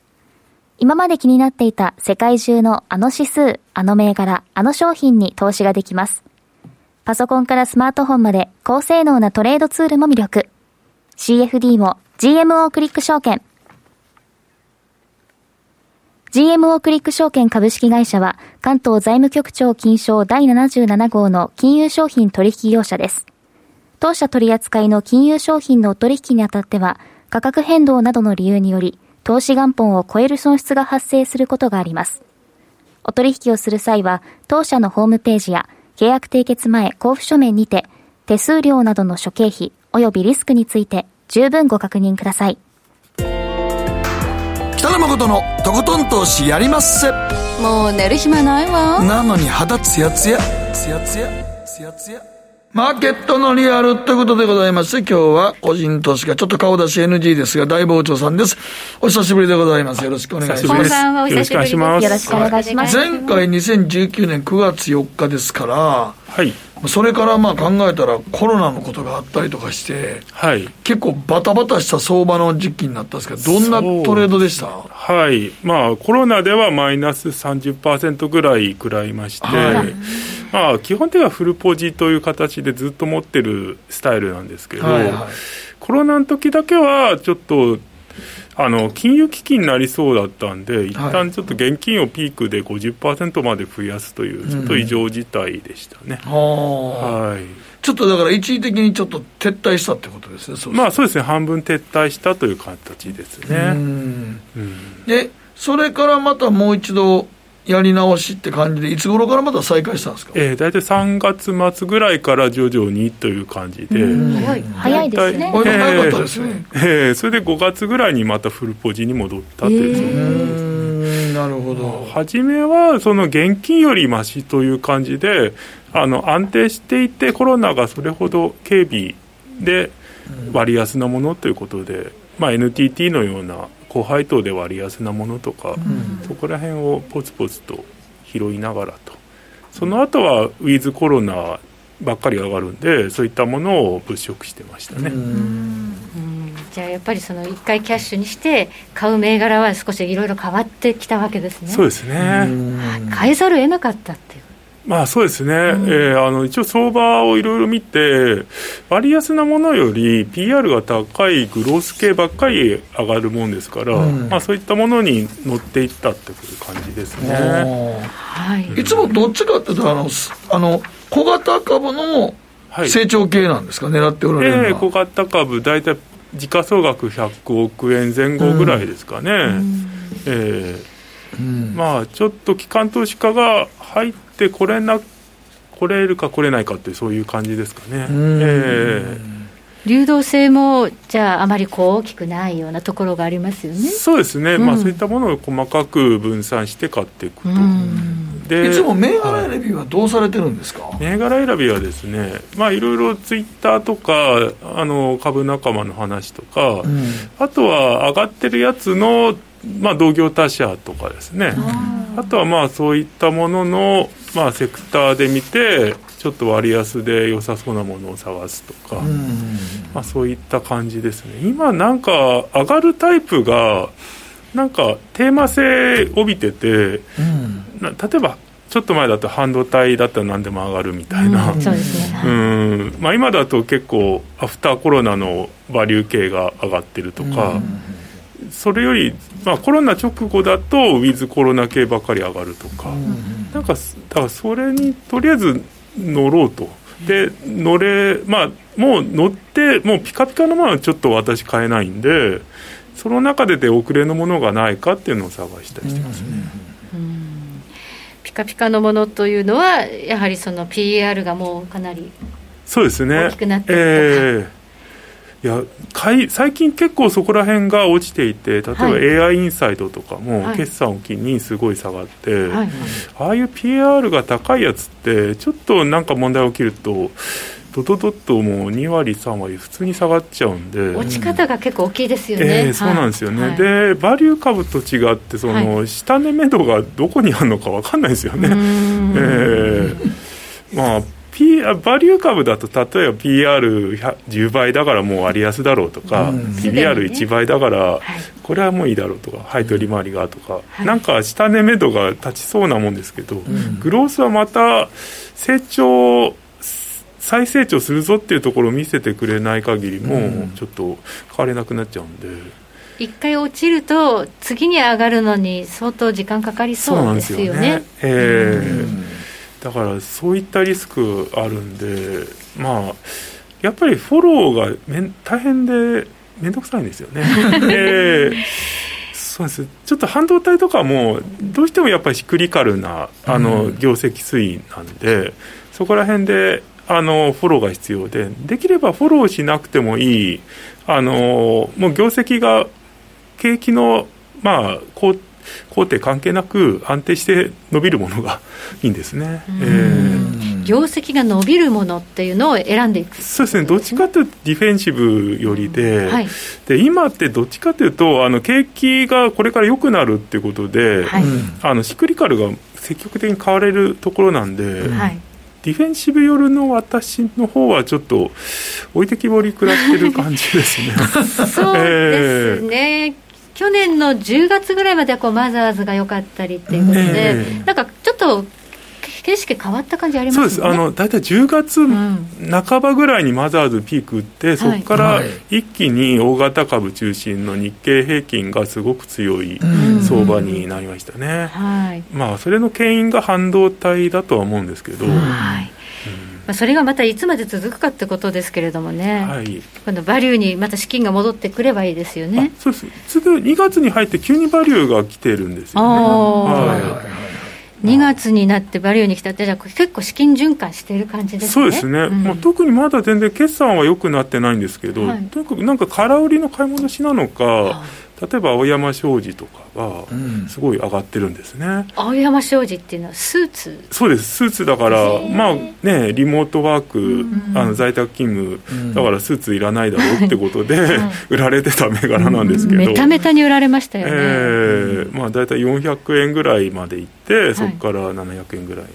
今まで気になっていた世界中のあの指数、あの銘柄、あの商品に投資ができます。パソコンからスマートフォンまで高性能なトレードツールも魅力。CFD も GMO クリック証券。GMO クリック証券株式会社は関東財務局長金賞第77号の金融商品取引業者です。当社取扱いの金融商品の取引にあたっては価格変動などの理由により投資元本を超える損失が発生することがあります。お取引をする際は、当社のホームページや契約締結前交付書面にて、手数料などの諸経費及びリスクについて十分ご確認ください。北野誠のとことん投資やりまっせ。もう寝る暇ないわ。なのに肌ツヤツヤ、ツヤツヤ、ツヤツヤ。マーケットのリアルということでございまして、今日は個人投資家、ちょっと顔出し NG ですが、大傍聴さんです。お久しぶりでございます。よろしくお願いします。さんはお久しぶりです。よろしくお願いします。前回2019年9月4日ですから、はい。それからまあ考えたらコロナのことがあったりとかして、はい、結構バタバタした相場の時期になったんですけど、どんなトレードでした？はい、まあ、コロナではマイナス30%ぐらい食らいまして、はい、まあ、基本的にはフルポジという形でずっと持ってるスタイルなんですけど、はいはい、コロナの時だけはちょっとあの金融危機になりそうだったんで、一旦ちょっと現金をピークで50%まで増やすという、ちょっと異常事態でしたね。うん、はい。ちょっとだから一時的にちょっと撤退したってことですね、そうまあそうですね、半分撤退したという形ですね。うん、で、それからまたもう一度、やり直しって感じで、いつ頃からまた再開したんですか、えー、大体3月末ぐらいから徐々にという感じで、早い。早いですね、早かったですね、えー、それで5月ぐらいにまたフルポジに戻ったという、なるほど。初めはその現金よりましという感じで、あの安定していて、コロナがそれほど警備で割安なものということで、まあ、NTT のような高配当で割安なものとか、うん、そこら辺をポツポツと拾いながらとその後はウィズコロナばっかり上がるんでそういったものを物色してましたね。じゃあやっぱりその1回キャッシュにして買う銘柄は少しいろいろ変わってきたわけですね。そうですね。買えざるを得なかったっていうまあそうですね、うん、えー、あの一応相場をいろいろ見て、割安なものより PR が高いグロース系ばっかり上がるもんですから、うん、まあ、そういったものに乗っていったっていう感じですね、はい、いつもどっちかっていうとあのあの小型株の成長系なんですか、はい、狙っておられるのは、えー、小型株、大体時価総額100億円前後ぐらいですかね。うん、えー。うん、まあちょっと機関投資家が入ってこれな来れるか来れないかってそういう感じですかね。えー流動性もじゃああまりこう大きくないようなところがありますよね。そうですね。うん、まあそういったものを細かく分散して買っていくと。でいつも銘柄選びはどうされてるんですか、はい、銘柄選びはですね、まあいろいろツイッターとかあの株仲間の話とか、うん、あとは上がってるやつのまあ、同業他社とかですね。あとはまあそういったものの、まあ、セクターで見てちょっと割安で良さそうなものを探すとか、まあ、そういった感じですね。今なんか上がるタイプがなんかテーマ性帯びてて、例えばちょっと前だと半導体だったら何でも上がるみたいな、そうですね、うん。まあ、今だと結構アフターコロナのバリュー系が上がってるとか、それより、まあ、コロナ直後だとウィズコロナ系ばっかり上がるとか、なんかだからそれにとりあえず乗ろうと。で乗れまあもう乗ってもうピカピカのものはちょっと私買えないんでその中で出遅れのものがないかっていうのを探したりしてますね。ピカピカのものというのはやはりその PER がもうかなりそうですね。大きくなってるえーいや最近結構そこら辺が落ちていて例えばはい。AI インサイドとかもはい。決算を機にすごい下がって、はい。はいああいう PR が高いやつってちょっとなんか問題起きるとドドドッともう2割3割普通に下がっちゃうんで。落ち方が結構大きいですよね、ええそうなんですよね、はい。でバリュー株と違ってその、は下値目処がどこにあるのか分かんないですよね、ええ。まあ P、バリュー株だと例えば PR10 倍だからもう割安だろうとか、うん。PBR1 倍だからこれはもういいだろうとか、配当利回りがとか、なんか下値目処が立ちそうなもんですけど、グロースはまた成長再成長するぞっていうところを見せてくれない限りもちょっと変われなくなっちゃうんで、一回落ちると次に上がるのに相当時間かかりそうですよね。ええだからそういったリスクあるんでまあやっぱりフォローがめん大変で面倒くさいんですよね。ええそうですちょっと半導体とかもどうしてもやっぱりシクリカルなあの、うん業績推移なんでそこら辺であのフォローが必要でできればフォローしなくてもいいあのもう業績が景気のまあ高高低関係なく安定して伸びるものがいいんですね。えー業績が伸びるものっていうのを選んでいく。そうですね、どっちかというとディフェンシブよりで、はい。で今ってどっちかというと、あの景気がこれから良くなるっていうことで、はい。あのシクリカルが積極的に買われるところなんで、はい。ディフェンシブ寄りの私の方はちょっと置いてきぼり食らってる感じですね。そうですね、去年の10月ぐらいまではこうマザーズが良かったりっていうことで、ええ。なんかちょっと景色変わった感じありますそうねです。あの大体10月半ばぐらいにマザーズピーク打って、そこからはい。一気に大型株中心の日経平均がすごく強いうん。相場になりましたね。はい。まあ、それの牽引が半導体だとは思うんですけど、はい。まあ、それがまたいつまで続くかってことですけれどもね、はい。今度バリューにまた資金が戻ってくればいいですよね。そうです。すぐ2月に入って急にバリューが来てるんですよね。はい。2月になってバリューに来たって、じゃあ結構資金循環してる感じですね。そうですね、ん。もう特にまだ全然決算は良くなってないんですけど、はい。とにかくなんか空売りの買い戻しなのか、例えば青山商事とかがすごい上がってるんですね。青山商事っていうのはスーツ？そうです、スーツだから、まあね、リモートワーク、あの在宅勤務、だからスーツいらないだろうってことで、売られてた銘柄なんですけど、メタメタに売られましたよね。えーまあ、大体400円ぐらいまでいって、そこから700円ぐらいに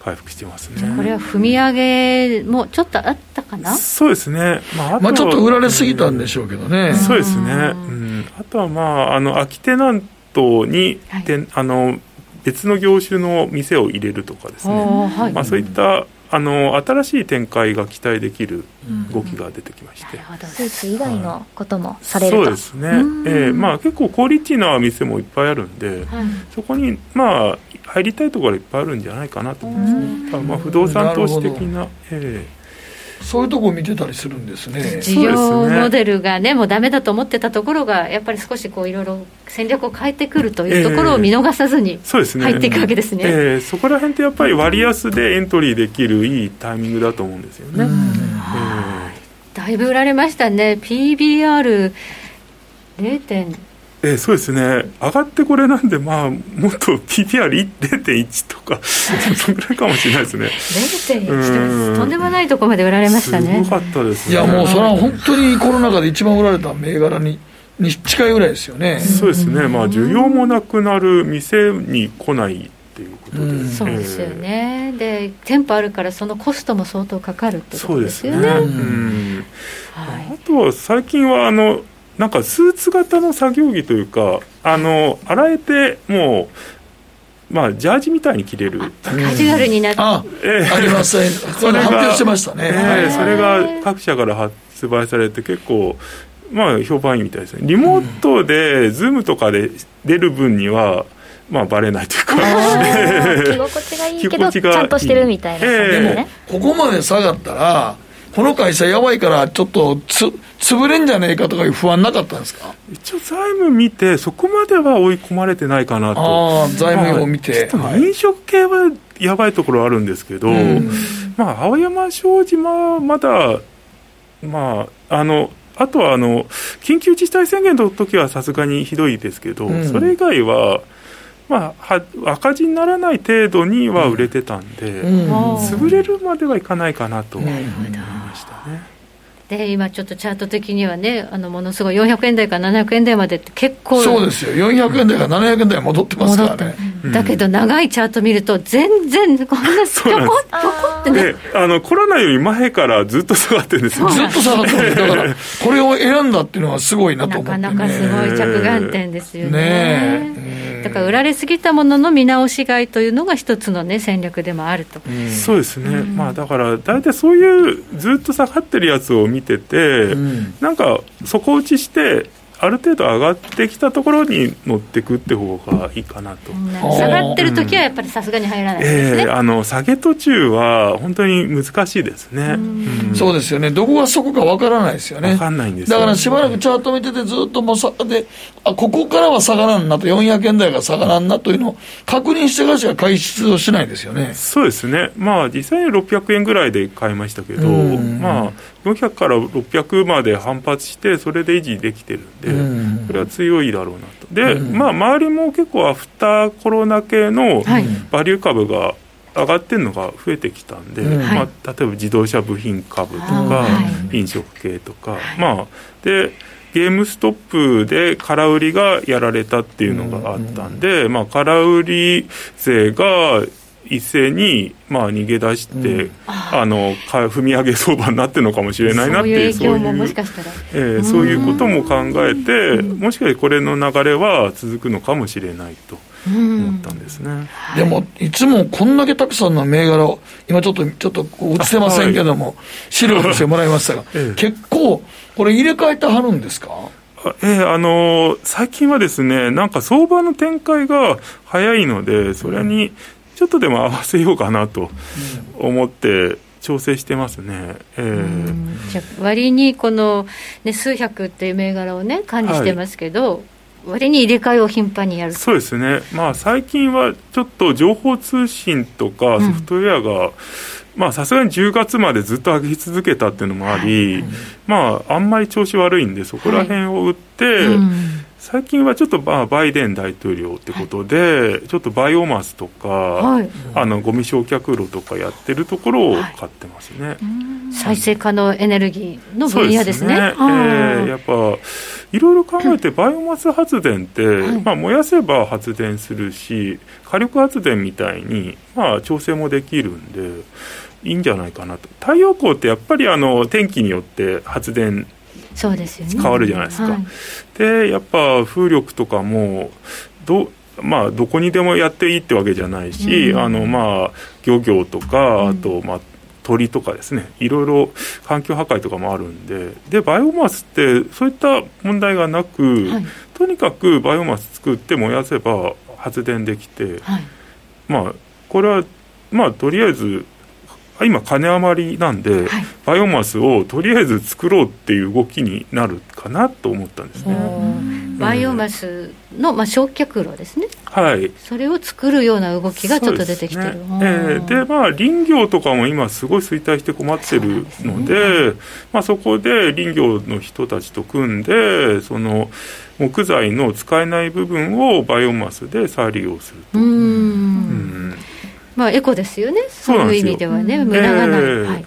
回復してますね。これは踏み上げもちょっとあったかな？そうですね、まあ、あまあちょっと売られすぎたんでしょうけどね。そうですね、うん、あとは、まあ、あの空きテナントに、てあの別の業種の店を入れるとかですね、はい。まあ、そういったあの新しい展開が期待できる動きが出てきまして、スーツ以外のこともされると、そうですね、えーまあ、結構クオリティな店もいっぱいあるんで、そこに、まあ、入りたいところがいっぱいあるんじゃないかなと思いますね、まあ、不動産投資的な。えそういうとこ見てたりするんですね。事業モデルがね、もうダメだと思ってたところが、やっぱり少しこういろいろ戦略を変えてくるというところを見逃さずに入っていくわけですね。えーそこら辺ってやっぱり割安でエントリーできるいいタイミングだと思うんですよね。だいぶ売られましたね、PBR0. 点えーそうですね。上がってこれなんで、まあ、もっと PPR0.1 とかそのぐらいかもしれないですね。0.1とんでもないところまで売られましたね。すごかったですね。いやもうそれは本当にコロナ禍で一番売られた銘柄にに近いぐらいですよね。そうですね、まあ、需要もなくなる店に来ないっていうこことで、うん、そうですよね、で店舗あるからそのコストも相当かかるってことですよね。あとは最近はあのなんかスーツ型の作業着というかあの洗えてもうまあ、ジャージみたいに着れる。カジュアルになってあ,、えー、ありますね。それ発表してましたね、えー、それが各社から発売されて結構まあ評判いいみたいですね。リモートで、ズームとかで出る分にはまあバレないというか。着心地がいいけどちゃんとしてるみたいな、えー、でもここまで下がったらこの会社やばいからちょっとつ潰れんじゃねえかとかいう不安なかったんですか？一応財務見てそこまでは追い込まれてないかなと。ああ財務を見て、まあ、飲食系はやばいところあるんですけど、まあ青山商事はまだまああのあとはあの緊急事態宣言の時はさすがにひどいですけど、うん、それ以外は、まあ、赤字にならない程度には売れてたんで、うん、潰れるまではいかないかなと。思いましたね。で今ちょっとチャート的にはねあのものすごい400円台から700円台までって結構そうですよ。400円台から700円台戻ってますからね、うん、だけど長いチャート見ると全然こんなぴょこぴょこってね。あのコロナより前からずっと下がってるんですよ。ずっと下がってる。だからこれを選んだっていうのはすごいなと思って、ね、なかなかすごい着眼点ですよね。ねだから売られすぎたものの見直し買いというのが一つの、ね、戦略でもあると、うそうですね、まあ、だから大体そういうずっと下がってるやつを見てて、なんか底打ちしてある程度上がってきたところに乗っていくって方がいいかなと、下がってる時はやっぱりさすがに入らないですね、えー、あの下げ途中は本当に難しいですね、うん、そうですよね。どこがそこかわからないですよね。わかんないんですだからしばらくチャート見ててずっともうさであここからは下がらんなと。400円台が下がらんなというのを確認してからしか買出をしないですよね。そうですね。まあ実際に600円ぐらいで買いましたけど、まあ400から600まで反発してそれで維持できてるんで、これは強いだろうなと。で、まあ周りも結構アフターコロナ系のバリュー株が上がってるのが増えてきたんで、まあ、例えば自動車部品株とか、飲食系とか、まあでゲームストップで空売りがやられたっていうのがあったんで、まあ、空売り税が一斉にまあ逃げ出して、うん、あの踏み上げ相場になってるのかもしれないなっていう。そういうもしかしたら、えー、そういうことも考えて、もしかしてこれの流れは続くのかもしれないと。思ったんですね、でもいつもこんだけたくさんの銘柄を今ちょっとちょっと映せませんけども、はい、資料としてもらいましたが、ええ、結構これ入れ替えてはるんですか？えー、あのー、最近はですね、なんか相場の展開が早いので、それにちょっとでも合わせようかなと思って調整してますね、えー、じゃ割にこの、ね、数百っていう銘柄をね管理してますけど、はい。割に入れ替えを頻繁にやるそうですね、まあ、最近はちょっと情報通信とかソフトウェアが、まあさすがに10月までずっと上げ続けたっていうのもあり、はい、まああんまり調子悪いんでそこら辺を売って、はいうん最近はちょっとまあバイデン大統領ってことで、はい、ちょっとバイオマスとか、はい、あのゴミ焼却炉とかやってるところを買ってますね、はい、再生可能エネルギーの分野ですね。すね。えー、やっぱいろいろ考えて、バイオマス発電って、まあ、燃やせば発電するし、火力発電みたいに、まあ、調整もできるんで、いいんじゃないかなと。太陽光ってやっぱりあの天気によって発電そうですよね。変わるじゃないですか。はい、でやっぱ風力とかもどまあ、どこにでもやっていいってわけじゃないし、うん、あのまあ漁業とか、あとまあ鳥とかですね。いろいろ環境破壊とかもあるんで。でバイオマスってそういった問題がなく、はい、とにかくバイオマス作って燃やせば発電できて、はい、まあこれはまあとりあえず今金余りなんで、はい、バイオマスをとりあえず作ろうっていう動きになるかなと思ったんですね。バイオマスの、まあ、焼却炉ですね、はい、それを作るような動きがちょっと出てきてる。で、ね、えー、でまあ林業とかも今すごい衰退して困ってるので、ね、まあ、そこで林業の人たちと組んでその木材の使えない部分をバイオマスで再利用すると。うんまあ、エコですよね、そういう意味ではね、無駄がない。えーはい。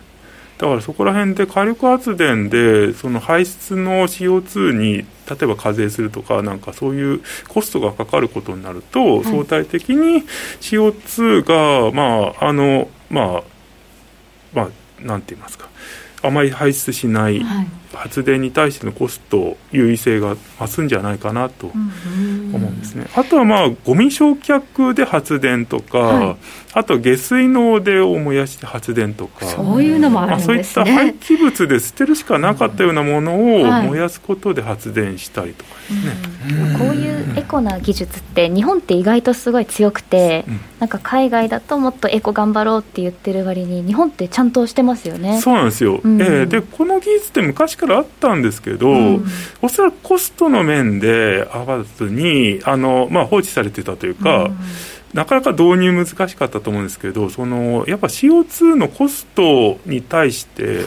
だからそこら辺で火力発電でその排出の CO2 に例えば課税するとかなんかそういうコストがかかることになると、はい、相対的に CO2 がまああのまあまあなんて言いますか。あまり排出しない発電に対してのコスト優位性が増すんじゃないかなと思うんですね。あとはまあゴミ焼却で発電とか、はい、あと下水のでを燃やして発電とか。そういうのもあるんですね、まあ、そういった廃棄物で捨てるしかなかったようなものを燃やすことで発電したりとかですね、こういうエコな技術って日本って意外とすごい強くて、うん、なんか海外だともっとエコ頑張ろうって言ってる割に日本ってちゃんとしてますよね。そうなんですよ、うん、えー、でこの技術って昔からあったんですけど、うん、おそらくコストの面でアバズにあの、まあ、放置されてたというか、うん。なかなか導入難しかったと思うんですけどそのやっぱ CO2 のコストに対して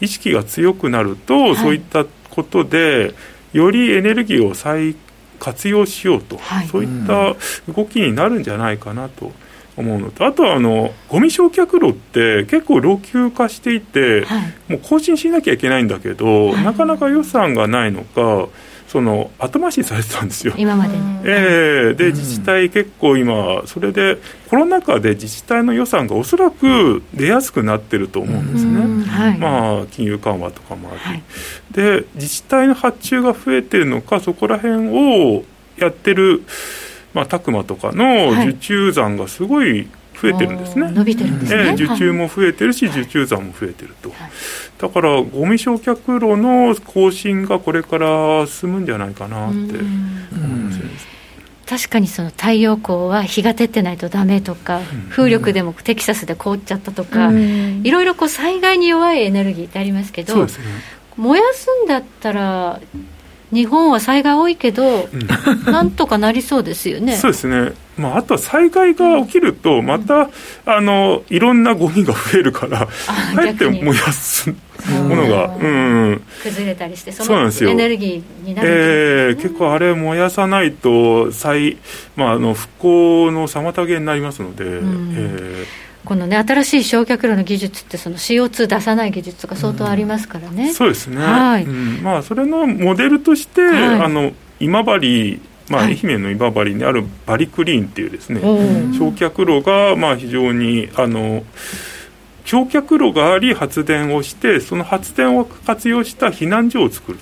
意識が強くなると、はい、そういったことでよりエネルギーを再活用しようと、はい、そういった動きになるんじゃないかなと。思うのとあとはあのゴミ焼却炉って結構老朽化していて、はい、もう更新しなきゃいけないんだけど、なかなか予算がないのかその後回しにされてたんですよ。今までえー、で自治体結構今それでコロナ禍で自治体の予算がおそらく出やすくなってると思うんですね。はい、まあ金融緩和とかもあり、はい、で自治体の発注が増えてるのかそこら辺をやってるまあ拓磨とかの受注残がすごい増えてるんですね。伸びてるんですね。えー、受注も増えてるし、受注残も増えてると。だから、ゴミ焼却炉の更新がこれから進むんじゃないかなって思うん。ですよ確かにその太陽光は日が照ってないとダメとか、風力でもテキサスで凍っちゃったとか、いろいろこう災害に弱いエネルギーってありますけど、ね、燃やすんだったら日本は災害多いけど、うん、なんとかなりそうですよね。そうですね。まあ、あとは災害が起きると、また、うん、あの、いろんなゴミが増えるから、あえて燃やすものが、うん、崩れたりして、そのエネルギーになる、ね、えー、結構あれ燃やさないと、災、まあ、あの、復興の妨げになりますので、うん、えーこのね新しい焼却炉の技術ってその CO2 出さない技術とか相当ありますからね、うん、そうですね、はい。うん、まあ、それのモデルとして、はい、あの今治まあ、愛媛の今治にあるバリクリーンっていうですね、焼却炉がまあ非常にあの焼却炉があり発電をしてその発電を活用した避難所を作る。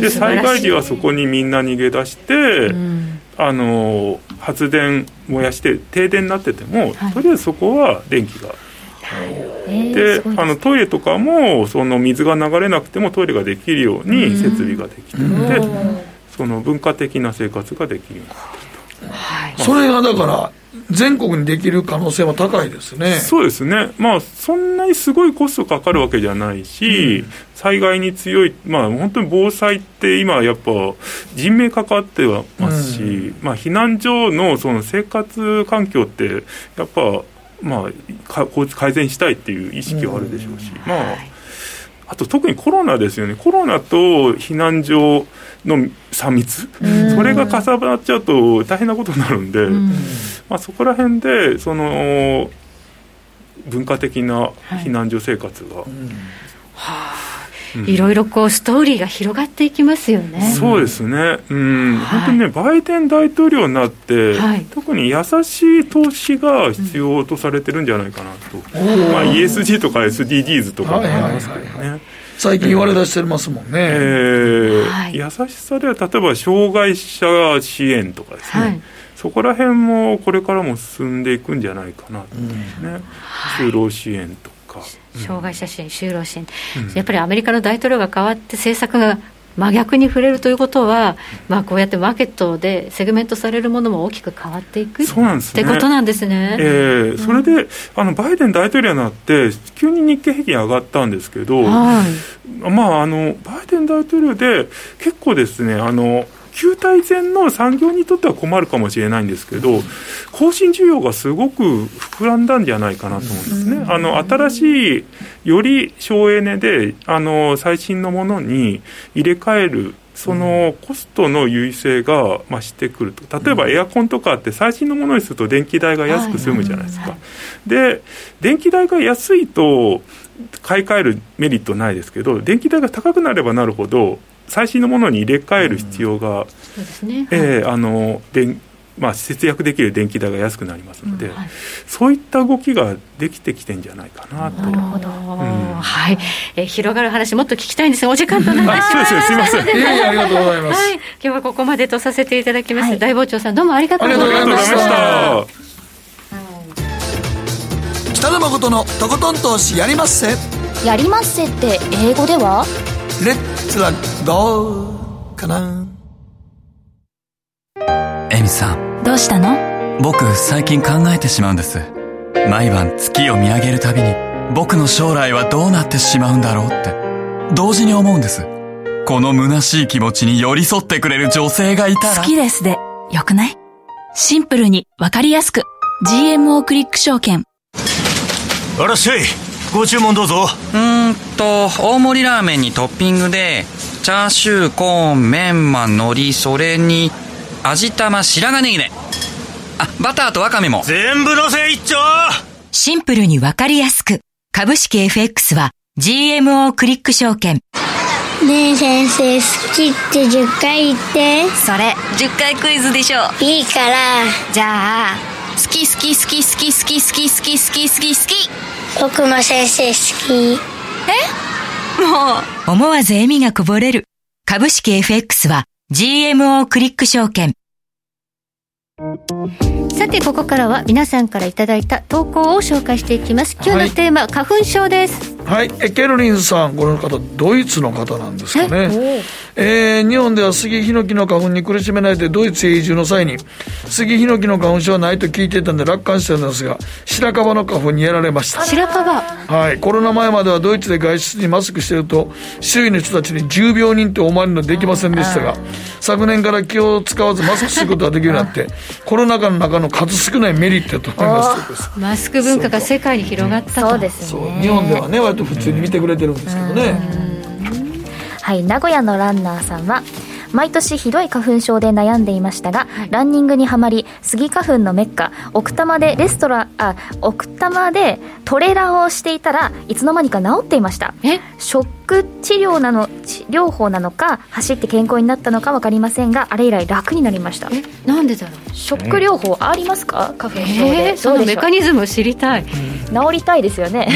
で災害時はそこにみんな逃げ出して、うん、あの発電燃やして停電になってても、はい、とりあえずそこは電気が。であのトイレとかもその水が流れなくてもトイレができるように設備ができていて、その文化的な生活ができるようになってると、はい、それがだから全国にできる可能性は高いですね。そうですね、まあ、そんなにすごいコストかかるわけじゃないし、うん、災害に強い、まあ、本当に防災って今、やっぱ人命関わってはますし、うん、まあ、避難所のその生活環境って、やっぱ、まあ、改善したいっていう意識はあるでしょうし。うん、まああと特にコロナですよね、コロナと避難所の3密、それが重なっちゃうと大変なことになるんで、まあ、そこら辺でその文化的な避難所生活が。はいいろいろこうストーリーが広がっていきますよね。そうですね。うん、はい、本当にね、バイデン大統領になって、はい、特に優しい投資が必要とされてるんじゃないかなと。うん、まあ ESG とか SDGs とかもありますけどね。最近言われ出してますもんね、えーはい、優しさでは例えば障害者支援とかですね、はい、そこら辺もこれからも進んでいくんじゃないかなと思いますね、うん、就労支援とか、障害者支援、就労支援、うん、やっぱりアメリカの大統領が変わって政策が真逆に触れるということは、まあ、こうやってマーケットでセグメントされるものも大きく変わっていくそうなんです、ね、ってことなんですね、えー、それであのバイデン大統領になって急に日経平均上がったんですけど、はい、まあ、あのバイデン大統領で結構ですねあの旧体前の産業にとっては困るかもしれないんですけど、更新需要がすごく膨らんだんじゃないかなと思うんですね。あの新しいより省エネであの最新のものに入れ替えるそのコストの優位性が増してくると、例えばエアコンとかって最新のものにすると電気代が安く済むじゃないですか。で、電気代が安いと買い替えるメリットないですけど、電気代が高くなればなるほど、最新のものに入れ替える必要が、そうですね、えーあの電まあ、節約できる電気代が安くなりますので、そういった動きができてきてんじゃないかなと。はい、えー広がる話もっと聞きたいんです。がお時間となってしました。あそうですすいません。い。えいえありがとうございます。はい、今日はここまでとさせていただきます、大傍聴さんどうもありがとうございまありがとうございましたした。北野誠のとことん投資やりまっせ。やりまっせって英語では？レッツラゴーかな？エミさん。どうしたの？僕最近考えてしまうんです。毎晩月を見上げるたびに僕の将来はどうなってしまうんだろうって。同時に思うんです。この虚しい気持ちに寄り添ってくれる女性がいたら。好きですでよくない？シンプルにわかりやすく。GMO クリック証券。あらっしゃいご注文どうぞ。うーんと大盛りラーメンにトッピングでチャーシューコーンメンマ海苔それに味玉白髪ネギねあバターとワカメも。全部のせ一丁。シンプルにわかりやすく。株式 FX は GMO クリック証券。ねえ先生好きって10回言って。それ10回クイズでしょ。いいから。じゃあ好き好き好き好き好き好き好き好き好き好き僕も先生好き。もう。思わず笑みがこぼれる。株式 FX は GMO クリック証券。さてここからは皆さんからいただいた投稿を紹介していきます。今日のテーマ、花粉症ですはい、えケルリンさん、この方、ドイツの方なんですかね。えー日本では杉ヒノキの花粉に苦しめられて、ドイツへ移住の際に、杉ヒノキの花粉症はないと聞いていたんで楽観してたんですが、白樺の花粉にやられました。白樺。はい、コロナ前まではドイツで外出にマスクしてると、周囲の人たちに重病人って思われるのできませんでしたが、昨年から気を使わずマスクすることができるようになって、コロナ禍の中の数少ないメリットだと思いま。マスク文化が世界に広がったと。そうですね。日本ではね、普通に見てくれてるんですけどね。はい。名古屋のランナーさんは毎年ひどい花粉症で悩んでいましたが、ランニングにはまりスギ花粉のメッカ奥多摩でレストランあ奥多摩でトレランをしていたらいつの間にか治っていました。ショック治療なの治療法なのか走って健康になったのか分かりませんがあれ以来楽になりました。なんでだろう？ショック療法ありますか？花粉症えでー、そのメカニズムを知りたい。治りたいですよね、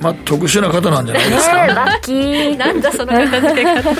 まあ、特殊な方なんじゃないですか。ねえラッキー。なんだその片付け方。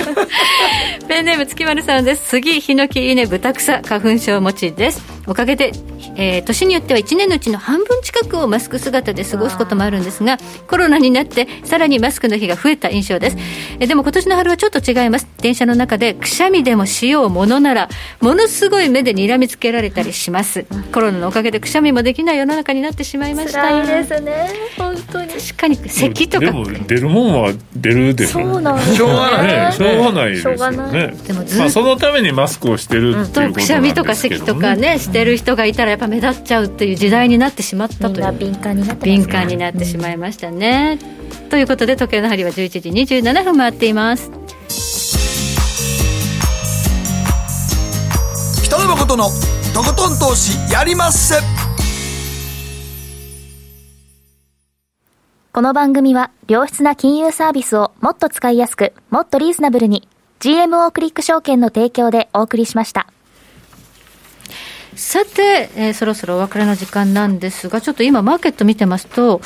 ペンネーム月丸さんです。杉ヒノキ稲ブタクサ花粉症持ちですおかげで、えー年によっては1年のうちの半分近くをマスク姿で過ごすこともあるんですがコロナになってさらにマスクの日が増えた印象です、えーでも今年の春はちょっと違います。電車の中でくしゃみでもしようものならものすごい目で睨みつけられたりします。コロナのおかげでくしゃみもできない世の中になってしまいました辛いですね。本当に。確かに咳とか。でも出るもんは出るでしょ。そうなんですしょうがない。ねしょうがないですしょうがよない。ねでもずっとまあ、そのためにマスクをしてるっていうことなんですけど、ね、しゃみとか咳とかねしてる人がいたらやっぱ目立っちゃうっていう時代になってしまったというな敏感になって敏感になってしまいましたね、ということで時計の針は11時27分回っています北野誠のとことん投資やりまっせ。この番組は良質な金融サービスをもっと使いやすく、もっとリーズナブルに GMO クリック証券の提供でお送りしました。さて、えーそろそろお別れの時間なんですがちょっと今マーケット見てますと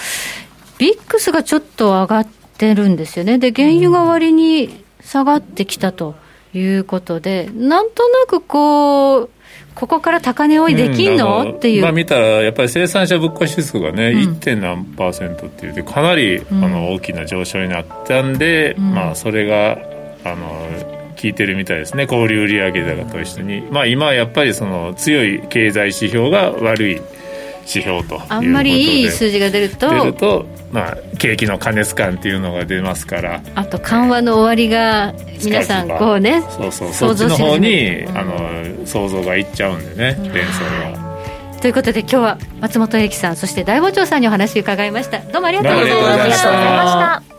ビックスがちょっと上がってるんですよね。で原油が割に下がってきたということでなんとなくこうここから高値追いできんの、うんあっていう、まあ、見たらやっぱり生産者物価指数がね、うん。1. 点何パーセントっていうてかなり、ん。あの大きな上昇になったんで、ん。まあ、それがあの効いてるみたいですね。小売売上高と一緒に、まあ、今はやっぱりその強い経済指標が悪い指標ということで。あんまりいい数字が出ると出ると、まあ、景気の過熱感っていうのが出ますから。あと緩和の終わりが皆さんこうねそうそう。そ想像しっちの方始めにあの想像がいっちゃうんでね。連想が。ということで今日は松本英樹さんそして大傍聴さんにお話を伺いました。どうもありがとうございました。ありがとうございました